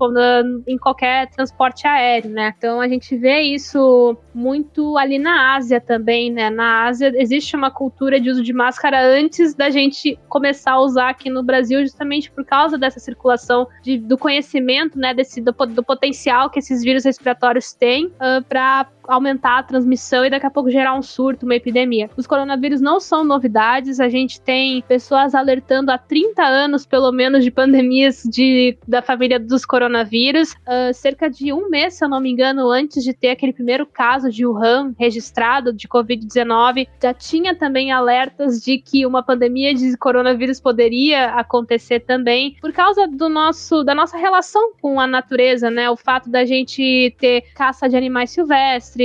em qualquer transporte aéreo, né? Então a gente vê isso muito ali na Ásia também, né? Na Ásia existe uma cultura de uso de máscara antes da gente começar a usar aqui no Brasil, justamente por causa dessa circulação de, do conhecimento, né, desse do, do potencial que esses vírus respiratórios têm uh, para aumentar a transmissão e daqui a pouco gerar um surto, uma epidemia. Os coronavírus vírus não são novidades. A gente tem pessoas alertando há 30 anos, pelo menos, de pandemias de, da família dos coronavírus. Uh, cerca de um mês, se eu não me engano, antes de ter aquele primeiro caso de Wuhan registrado de Covid-19, já tinha também alertas de que uma pandemia de coronavírus poderia acontecer também por causa do nosso da nossa relação com a natureza, né? O fato da gente ter caça de animais silvestres,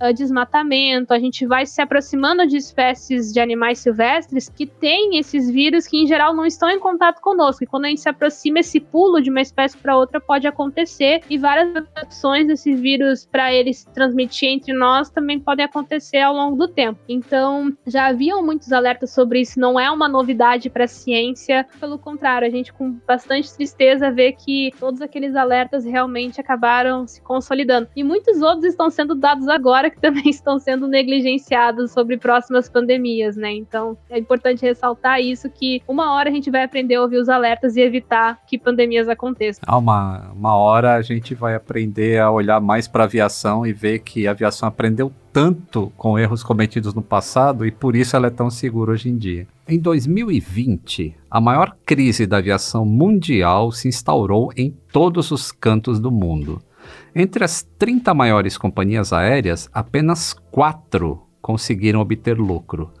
uh, desmatamento, a gente vai se aproximando de espécies de animais silvestres que têm esses vírus que em geral não estão em contato conosco. E quando a gente se aproxima, esse pulo de uma espécie para outra pode acontecer e várias adaptações desse vírus para ele se transmitir entre nós também podem acontecer ao longo do tempo. Então, já haviam muitos alertas sobre isso, não é uma novidade para a ciência, pelo contrário, a gente com bastante tristeza vê que todos aqueles alertas realmente acabaram se consolidando. E muitos outros estão sendo dados agora que também estão sendo negligenciados sobre próximas pandemias, né? Então, é importante ressaltar isso que uma hora a gente vai aprender a ouvir os alertas e evitar que pandemias aconteçam. Ah, uma, uma hora a gente vai aprender a olhar mais para a aviação e ver que a aviação aprendeu tanto com erros cometidos no passado e por isso ela é tão segura hoje em dia. Em 2020, a maior crise da aviação mundial se instaurou em todos os cantos do mundo. Entre as 30 maiores companhias aéreas, apenas quatro conseguiram obter lucro,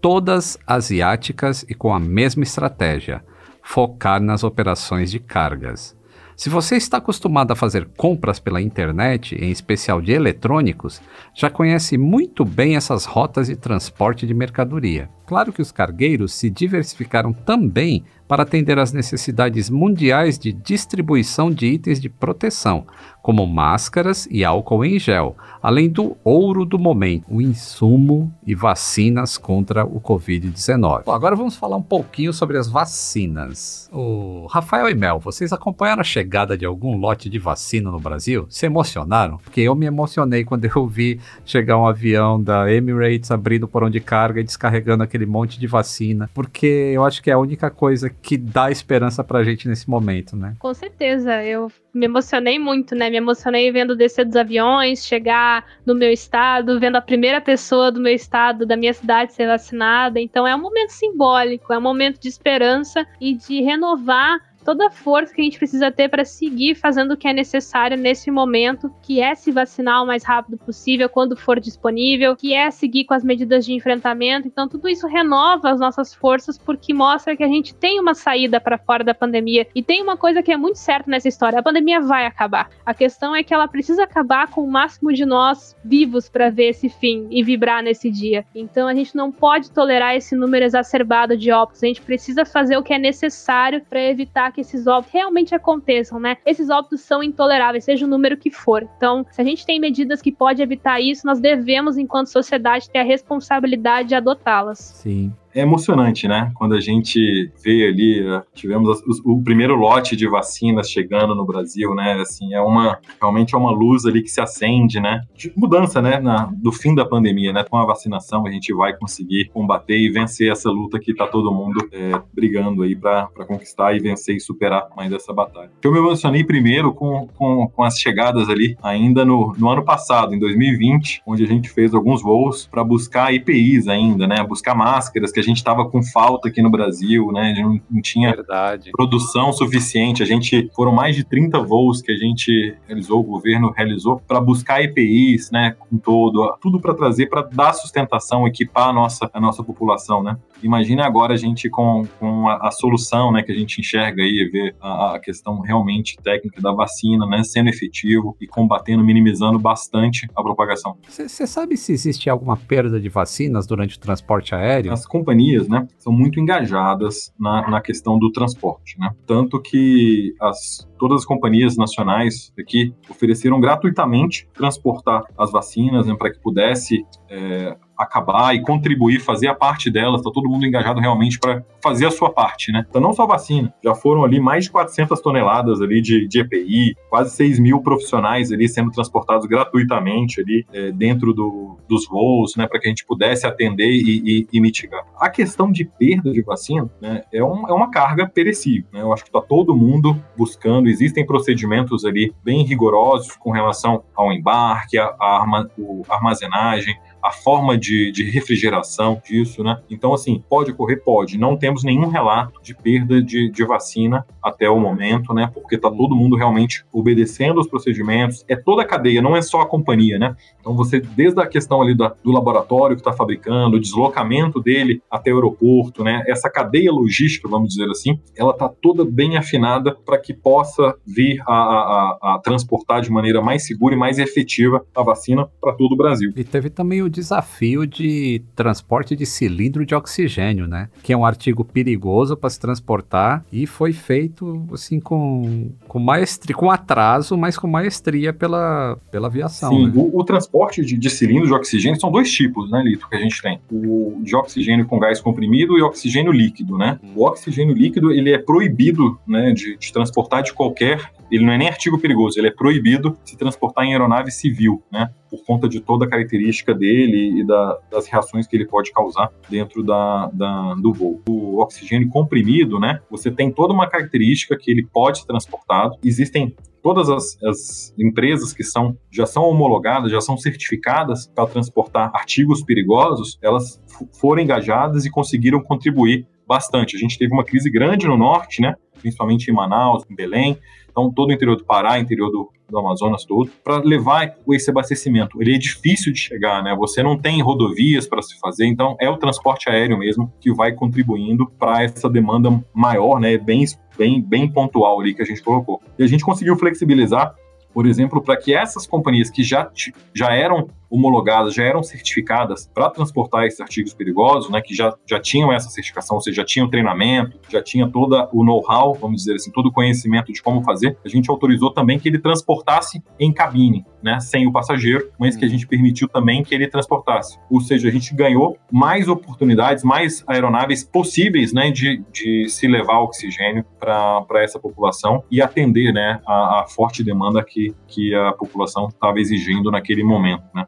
todas asiáticas e com a mesma estratégia: focar nas operações de cargas. Se você está acostumado a fazer compras pela internet, em especial de eletrônicos, já conhece muito bem essas rotas de transporte de mercadoria. Claro que os cargueiros se diversificaram também para atender às necessidades mundiais de distribuição de itens de proteção, como máscaras e álcool em gel, além do ouro do momento, o insumo e vacinas contra o Covid-19. Agora vamos falar um pouquinho sobre as vacinas. O Rafael e Mel, vocês acompanharam a chegada de algum lote de vacina no Brasil? Se emocionaram? Porque eu me emocionei quando eu vi chegar um avião da Emirates abrindo o porão de carga e descarregando aquele monte de vacina, porque eu acho que é a única coisa que dá esperança pra gente nesse momento, né? Com certeza, eu me emocionei muito, né? Me emocionei vendo descer dos aviões, chegar no meu estado, vendo a primeira pessoa do meu estado, da minha cidade ser vacinada. Então é um momento simbólico, é um momento de esperança e de renovar toda a força que a gente precisa ter para seguir fazendo o que é necessário nesse momento, que é se vacinar o mais rápido possível quando for disponível, que é seguir com as medidas de enfrentamento. Então, tudo isso renova as nossas forças porque mostra que a gente tem uma saída para fora da pandemia. E tem uma coisa que é muito certa nessa história: a pandemia vai acabar. A questão é que ela precisa acabar com o máximo de nós vivos para ver esse fim e vibrar nesse dia. Então, a gente não pode tolerar esse número exacerbado de óbitos. A gente precisa fazer o que é necessário para evitar que esses óbitos realmente aconteçam, né? Esses óbitos são intoleráveis, seja o número que for. Então, se a gente tem medidas que pode evitar isso, nós devemos, enquanto sociedade, ter a responsabilidade de adotá-las. Sim é emocionante, né? Quando a gente vê ali, eh, tivemos o, primeiro lote de vacinas chegando no Brasil, né? Assim, é uma realmente é uma luz ali que se acende, né? De mudança, né? Na, do fim da pandemia, né? Com a vacinação a gente vai conseguir combater e vencer essa luta que tá todo mundo é, brigando aí para conquistar e vencer e superar mais essa batalha. Eu me emocionei primeiro com, com, com as chegadas ali ainda no, no ano passado, em 2020, onde a gente fez alguns voos para buscar EPIs ainda, né? Buscar máscaras que a gente estava com falta aqui no Brasil, né? Não, não, tinha Verdade. produção suficiente. A gente foram mais de 30 voos que a gente realizou, o governo realizou para buscar EPIs, né? Com todo, tudo para trazer para dar sustentação, equipar a nossa a nossa população, né? Imagina agora a gente com, com a, a solução, né? Que a gente enxerga aí, ver a, a questão realmente técnica da vacina, né? Sendo efetivo e combatendo, minimizando bastante a propagação. Você sabe se existe alguma perda de vacinas durante o transporte aéreo? As companhias companhias né, são muito engajadas na, na questão do transporte. Né? Tanto que as, todas as companhias nacionais aqui ofereceram gratuitamente transportar as vacinas né, para que pudesse é, acabar e contribuir, fazer a parte delas, está todo mundo engajado realmente para fazer a sua parte, né? Então não só vacina, já foram ali mais de 400 toneladas ali de, de EPI, quase 6 mil profissionais ali sendo transportados gratuitamente ali é, dentro do, dos voos, né, para que a gente pudesse atender e, e, e, mitigar. A questão de perda de vacina, né, é, um, é uma carga perecível, né? Eu acho que está todo mundo buscando, existem procedimentos ali bem rigorosos com relação ao embarque, a, a, arma, a armazenagem, a forma de, de refrigeração disso, né? Então, assim, pode ocorrer? Pode. Não temos nenhum relato de perda de, de vacina até o momento, né? Porque tá todo mundo realmente obedecendo os procedimentos. É toda a cadeia, não é só a companhia, né? Então, você, desde a questão ali da, do laboratório que está fabricando, o deslocamento dele até o aeroporto, né? Essa cadeia logística, vamos dizer assim, ela tá toda bem afinada para que possa vir a, a, a, transportar de maneira mais segura e mais efetiva a vacina para todo o Brasil. E teve também o desafio de transporte de cilindro de oxigênio, né? Que é um artigo perigoso para se transportar e foi feito assim com, com maestria, com atraso, mas com maestria pela, pela aviação. Sim, né? o, o, transporte de, de cilindro de oxigênio são dois tipos, né, Lito, que a gente tem. O de oxigênio com gás comprimido e oxigênio líquido, né? O oxigênio líquido, ele é proibido, né, de, de transportar de qualquer ele não é nem artigo perigoso, ele é proibido se transportar em aeronave civil, né? Por conta de toda a característica dele e da, das reações que ele pode causar dentro da, da, do voo. O oxigênio comprimido, né? Você tem toda uma característica que ele pode ser transportado. Existem todas as, as, empresas que são já são homologadas, já são certificadas para transportar artigos perigosos, elas foram engajadas e conseguiram contribuir bastante. A gente teve uma crise grande no norte, né? Principalmente em Manaus, em Belém, então todo o interior do Pará, interior do, do Amazonas todo, para levar esse abastecimento. Ele é difícil de chegar, né? Você não tem rodovias para se fazer, então é o transporte aéreo mesmo que vai contribuindo para essa demanda maior, né? Bem, bem, bem pontual ali que a gente colocou. E a gente conseguiu flexibilizar por exemplo, para que essas companhias que já, já eram homologadas, já eram certificadas para transportar esses artigos perigosos, né, que já, já tinham essa certificação, ou seja, já tinham treinamento, já tinha todo o know-how, vamos dizer assim, todo o conhecimento de como fazer, a gente autorizou também que ele transportasse em cabine, né, sem o passageiro, mas que a gente permitiu também que ele transportasse. Ou seja, a gente ganhou mais oportunidades, mais aeronaves possíveis né, de, de se levar oxigênio para essa população e atender né, a, a forte demanda que, que a população estava exigindo naquele momento. Né.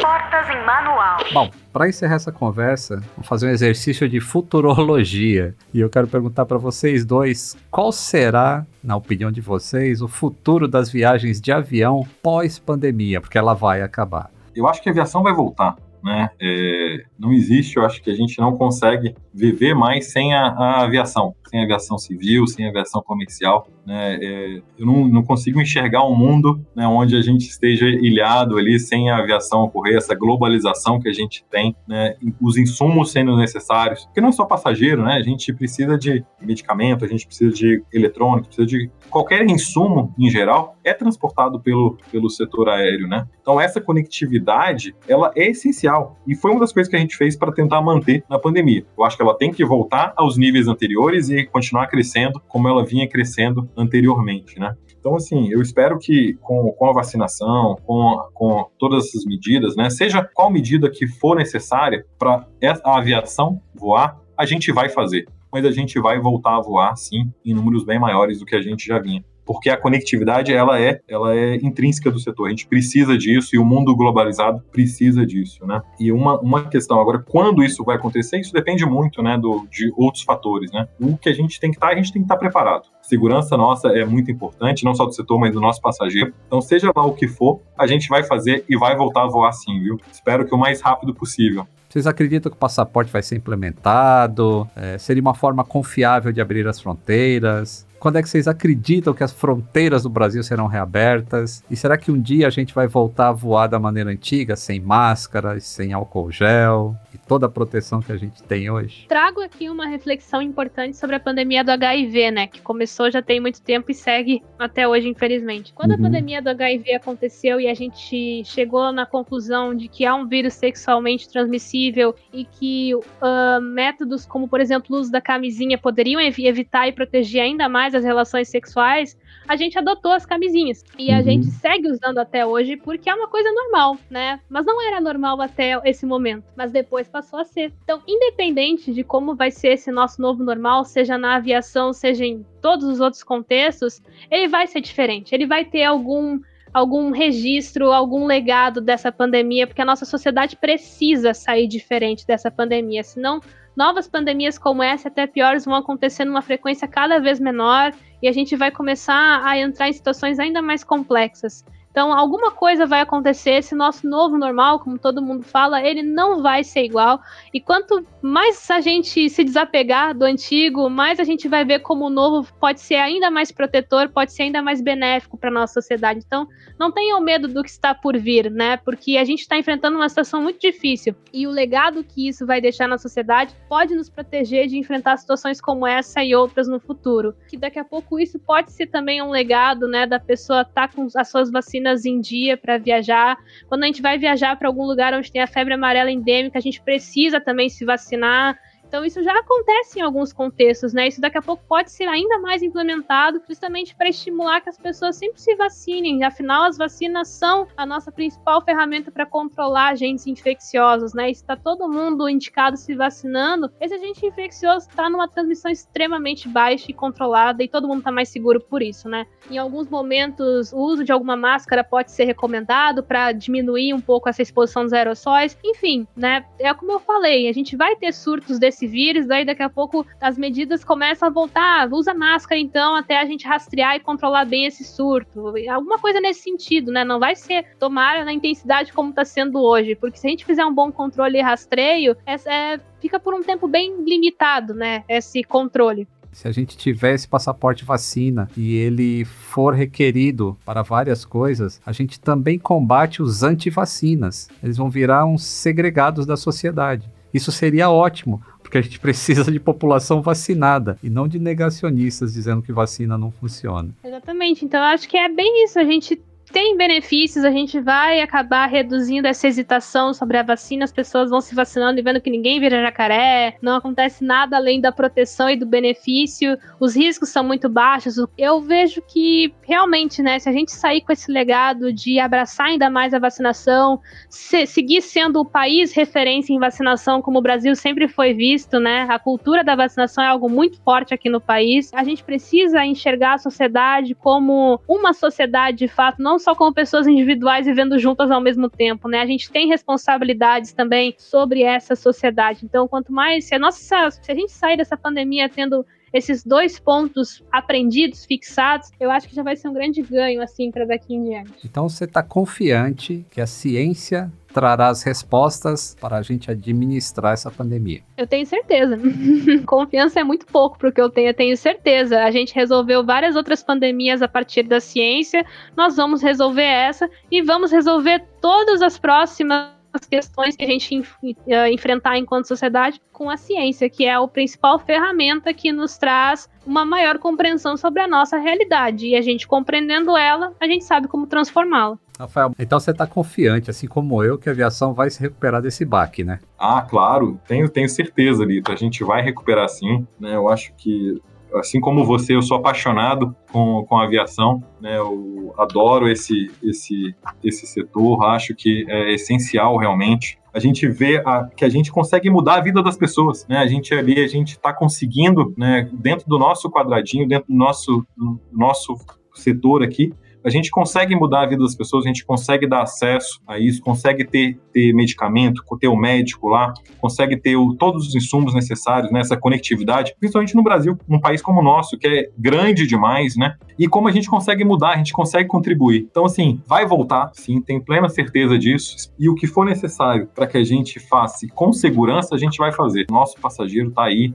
Portas em manual. Bom, para encerrar essa conversa, vamos fazer um exercício de futurologia. E eu quero perguntar para vocês dois, qual será, na opinião de vocês, o futuro das viagens de avião pós-pandemia, porque ela vai acabar? Eu acho que a aviação vai voltar. Né? É, não existe, eu acho que a gente não consegue viver mais sem a, a aviação, sem a aviação civil, sem a aviação comercial. Né? É, eu não, não, consigo enxergar um mundo né, onde a gente esteja ilhado ali sem a aviação ocorrer, essa globalização que a gente tem, né, os insumos sendo necessários, porque não é só passageiro, né, a gente precisa de medicamento, a gente precisa de eletrônico, precisa de qualquer insumo em geral é transportado pelo, pelo setor aéreo, né? Então essa conectividade ela é essencial e foi uma das coisas que a gente fez para tentar manter na pandemia. Eu acho que ela tem que voltar aos níveis anteriores e continuar crescendo como ela vinha crescendo anteriormente, né? Então, assim, eu espero que com, com a vacinação, com, com todas essas medidas, né, seja qual medida que for necessária para a aviação voar, a gente vai fazer. Mas a gente vai voltar a voar, sim, em números bem maiores do que a gente já vinha porque a conectividade ela é, ela é intrínseca do setor. A gente precisa disso e o mundo globalizado precisa disso, né? E uma, uma questão agora, quando isso vai acontecer, isso depende muito, né, do, de outros fatores, né? O que a gente tem que estar, tá, a gente tem que estar tá preparado. Segurança nossa é muito importante, não só do setor, mas do nosso passageiro. Então, seja lá o que for, a gente vai fazer e vai voltar a voar sim, viu? Espero que o mais rápido possível. Vocês acreditam que o passaporte vai ser implementado? É, seria uma forma confiável de abrir as fronteiras? Quando é que vocês acreditam que as fronteiras do Brasil serão reabertas? E será que um dia a gente vai voltar a voar da maneira antiga, sem máscaras, sem álcool gel e toda a proteção que a gente tem hoje? Trago aqui uma reflexão importante sobre a pandemia do HIV, né? Que começou já tem muito tempo e segue até hoje, infelizmente. Quando uhum. a pandemia do HIV aconteceu e a gente chegou na conclusão de que há um vírus sexualmente transmissível e que uh, métodos como, por exemplo, o uso da camisinha poderiam evitar e proteger ainda mais as relações sexuais, a gente adotou as camisinhas. E a uhum. gente segue usando até hoje porque é uma coisa normal, né? Mas não era normal até esse momento. Mas depois passou a ser. Então, independente de como vai ser esse nosso novo normal, seja na aviação, seja em todos os outros contextos, ele vai ser diferente. Ele vai ter algum algum registro, algum legado dessa pandemia, porque a nossa sociedade precisa sair diferente dessa pandemia, senão novas pandemias como essa, até piores, vão acontecer numa frequência cada vez menor e a gente vai começar a entrar em situações ainda mais complexas. Então, alguma coisa vai acontecer. Esse nosso novo normal, como todo mundo fala, ele não vai ser igual. E quanto mais a gente se desapegar do antigo, mais a gente vai ver como o novo pode ser ainda mais protetor, pode ser ainda mais benéfico para nossa sociedade. Então, não tenham medo do que está por vir, né? Porque a gente está enfrentando uma situação muito difícil. E o legado que isso vai deixar na sociedade pode nos proteger de enfrentar situações como essa e outras no futuro. Que daqui a pouco isso pode ser também um legado, né, da pessoa estar tá com as suas vacinas em dia para viajar. Quando a gente vai viajar para algum lugar onde tem a febre amarela endêmica, a gente precisa também se vacinar. Então isso já acontece em alguns contextos, né? Isso daqui a pouco pode ser ainda mais implementado, justamente para estimular que as pessoas sempre se vacinem. Afinal, as vacinas são a nossa principal ferramenta para controlar agentes infecciosos, né? Está todo mundo indicado se vacinando, esse agente infeccioso está numa transmissão extremamente baixa e controlada e todo mundo está mais seguro por isso, né? Em alguns momentos, o uso de alguma máscara pode ser recomendado para diminuir um pouco essa exposição dos aerossóis. Enfim, né? É como eu falei, a gente vai ter surtos desse esse vírus, daí daqui a pouco as medidas começam a voltar, usa máscara então, até a gente rastrear e controlar bem esse surto. Alguma coisa nesse sentido, né? Não vai ser tomar na intensidade como está sendo hoje, porque se a gente fizer um bom controle e rastreio, é, é, fica por um tempo bem limitado, né? Esse controle. Se a gente tiver esse passaporte vacina e ele for requerido para várias coisas, a gente também combate os antivacinas. Eles vão virar uns segregados da sociedade. Isso seria ótimo, porque a gente precisa de população vacinada e não de negacionistas dizendo que vacina não funciona. Exatamente. Então, acho que é bem isso. A gente tem benefícios, a gente vai acabar reduzindo essa hesitação sobre a vacina, as pessoas vão se vacinando e vendo que ninguém vira jacaré, não acontece nada além da proteção e do benefício, os riscos são muito baixos. Eu vejo que realmente, né, se a gente sair com esse legado de abraçar ainda mais a vacinação, se, seguir sendo o país referência em vacinação, como o Brasil sempre foi visto, né, a cultura da vacinação é algo muito forte aqui no país, a gente precisa enxergar a sociedade como uma sociedade de fato, não só como pessoas individuais vivendo juntas ao mesmo tempo, né? A gente tem responsabilidades também sobre essa sociedade. Então, quanto mais se a nossa, se a gente sair dessa pandemia tendo esses dois pontos aprendidos, fixados, eu acho que já vai ser um grande ganho, assim, para daqui em diante. Então você está confiante que a ciência trará as respostas para a gente administrar essa pandemia. Eu tenho certeza. Confiança é muito pouco porque eu tenho, eu tenho certeza. A gente resolveu várias outras pandemias a partir da ciência, nós vamos resolver essa e vamos resolver todas as próximas as questões que a gente enf uh, enfrentar enquanto sociedade com a ciência, que é a principal ferramenta que nos traz uma maior compreensão sobre a nossa realidade. E a gente compreendendo ela, a gente sabe como transformá-la. Rafael, então você está confiante, assim como eu, que a aviação vai se recuperar desse baque, né? Ah, claro, tenho, tenho certeza, Lito. A gente vai recuperar sim. Né? Eu acho que assim como você, eu sou apaixonado com, com a aviação, né? Eu adoro esse, esse, esse setor, acho que é essencial realmente. A gente vê a, que a gente consegue mudar a vida das pessoas, né? A gente ali, a gente está conseguindo, né? Dentro do nosso quadradinho, dentro do nosso, do nosso setor aqui, a gente consegue mudar a vida das pessoas, a gente consegue dar acesso a isso, consegue ter, ter medicamento, ter o médico lá, consegue ter o, todos os insumos necessários nessa né, conectividade, principalmente no Brasil, num país como o nosso, que é grande demais, né? E como a gente consegue mudar, a gente consegue contribuir. Então, assim, vai voltar, sim, tem plena certeza disso. E o que for necessário para que a gente faça com segurança, a gente vai fazer. Nosso passageiro está aí,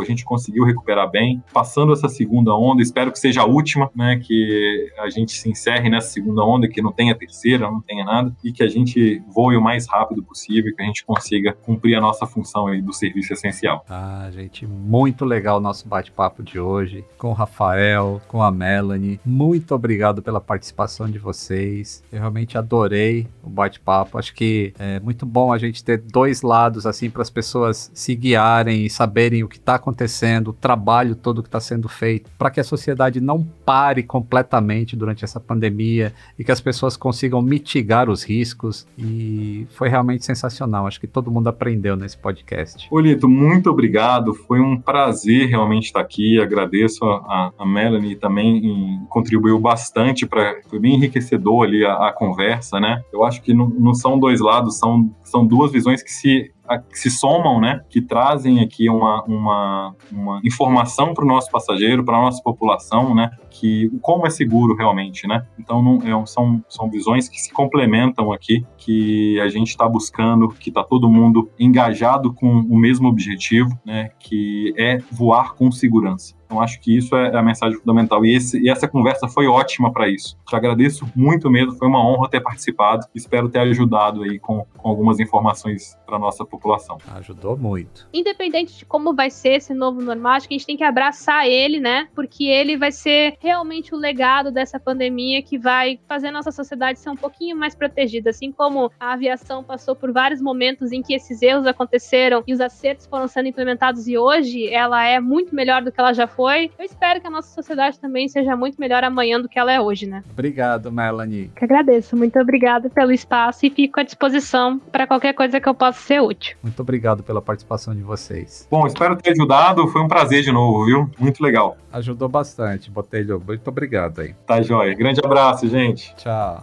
a gente conseguiu recuperar bem, passando essa segunda onda, espero que seja a última, né? Que a gente se encerre nessa segunda onda, que não tenha terceira, não tenha nada, e que a gente voe o mais rápido possível, que a gente consiga cumprir a nossa função aí do serviço essencial. Ah, gente, muito legal o nosso bate-papo de hoje com o Rafael, com a Melanie. Muito obrigado pela participação de vocês. Eu realmente adorei o bate-papo. Acho que é muito bom a gente ter dois lados assim para as pessoas se guiarem e saberem o que está acontecendo, o trabalho todo que está sendo feito, para que a sociedade não pare completamente durante essa pandemia e que as pessoas consigam mitigar os riscos. E foi realmente sensacional. Acho que todo mundo aprendeu nesse podcast. Olito, muito obrigado. Foi um prazer realmente estar aqui. Agradeço a, a Melanie também contribuiu bastante para foi bem enriquecedor ali a, a, conversa, né? Eu acho que não, não são dois lados, são, são duas visões que se que se somam, né, que trazem aqui uma, uma, uma informação para o nosso passageiro, para a nossa população, né, que como é seguro realmente, né? Então não, é, são, são visões que se complementam aqui, que a gente está buscando, que está todo mundo engajado com o mesmo objetivo, né? Que é voar com segurança. Então, acho que isso é a mensagem fundamental. E, esse, e essa conversa foi ótima para isso. Te agradeço muito mesmo, foi uma honra ter participado. Espero ter ajudado aí com, com algumas informações para nossa população. Ajudou muito. Independente de como vai ser esse novo normal, acho que a gente tem que abraçar ele, né? Porque ele vai ser realmente o legado dessa pandemia que vai fazer a nossa sociedade ser um pouquinho mais protegida. Assim como a aviação passou por vários momentos em que esses erros aconteceram e os acertos foram sendo implementados, e hoje ela é muito melhor do que ela já foi. Eu espero que a nossa sociedade também seja muito melhor amanhã do que ela é hoje, né? Obrigado, Melanie. Que agradeço. Muito obrigada pelo espaço e fico à disposição para qualquer coisa que eu possa ser útil. Muito obrigado pela participação de vocês. Bom, espero ter ajudado. Foi um prazer de novo, viu? Muito legal. Ajudou bastante, Botelho. Muito obrigado aí. Tá joia. Grande abraço, gente. Tchau.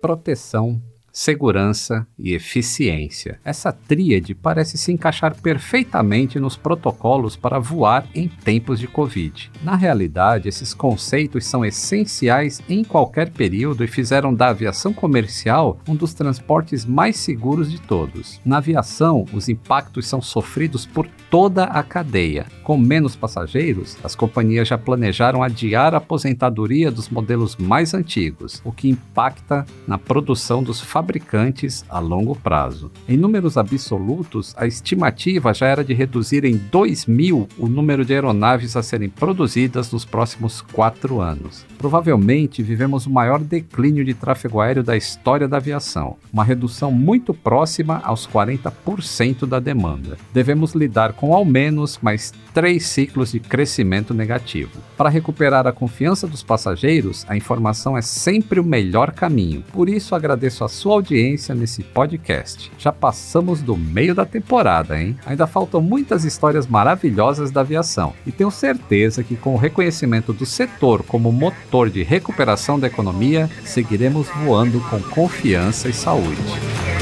Proteção segurança e eficiência. Essa tríade parece se encaixar perfeitamente nos protocolos para voar em tempos de Covid. Na realidade, esses conceitos são essenciais em qualquer período e fizeram da aviação comercial um dos transportes mais seguros de todos. Na aviação, os impactos são sofridos por toda a cadeia. Com menos passageiros, as companhias já planejaram adiar a aposentadoria dos modelos mais antigos, o que impacta na produção dos fabricantes fabricantes a longo prazo. Em números absolutos, a estimativa já era de reduzir em 2 mil o número de aeronaves a serem produzidas nos próximos quatro anos. Provavelmente vivemos o maior declínio de tráfego aéreo da história da aviação, uma redução muito próxima aos 40% da demanda. Devemos lidar com ao menos mais três ciclos de crescimento negativo. Para recuperar a confiança dos passageiros, a informação é sempre o melhor caminho. Por isso, agradeço a sua sua audiência nesse podcast. Já passamos do meio da temporada, hein? Ainda faltam muitas histórias maravilhosas da aviação e tenho certeza que com o reconhecimento do setor como motor de recuperação da economia, seguiremos voando com confiança e saúde.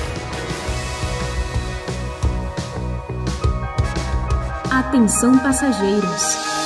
Atenção passageiros.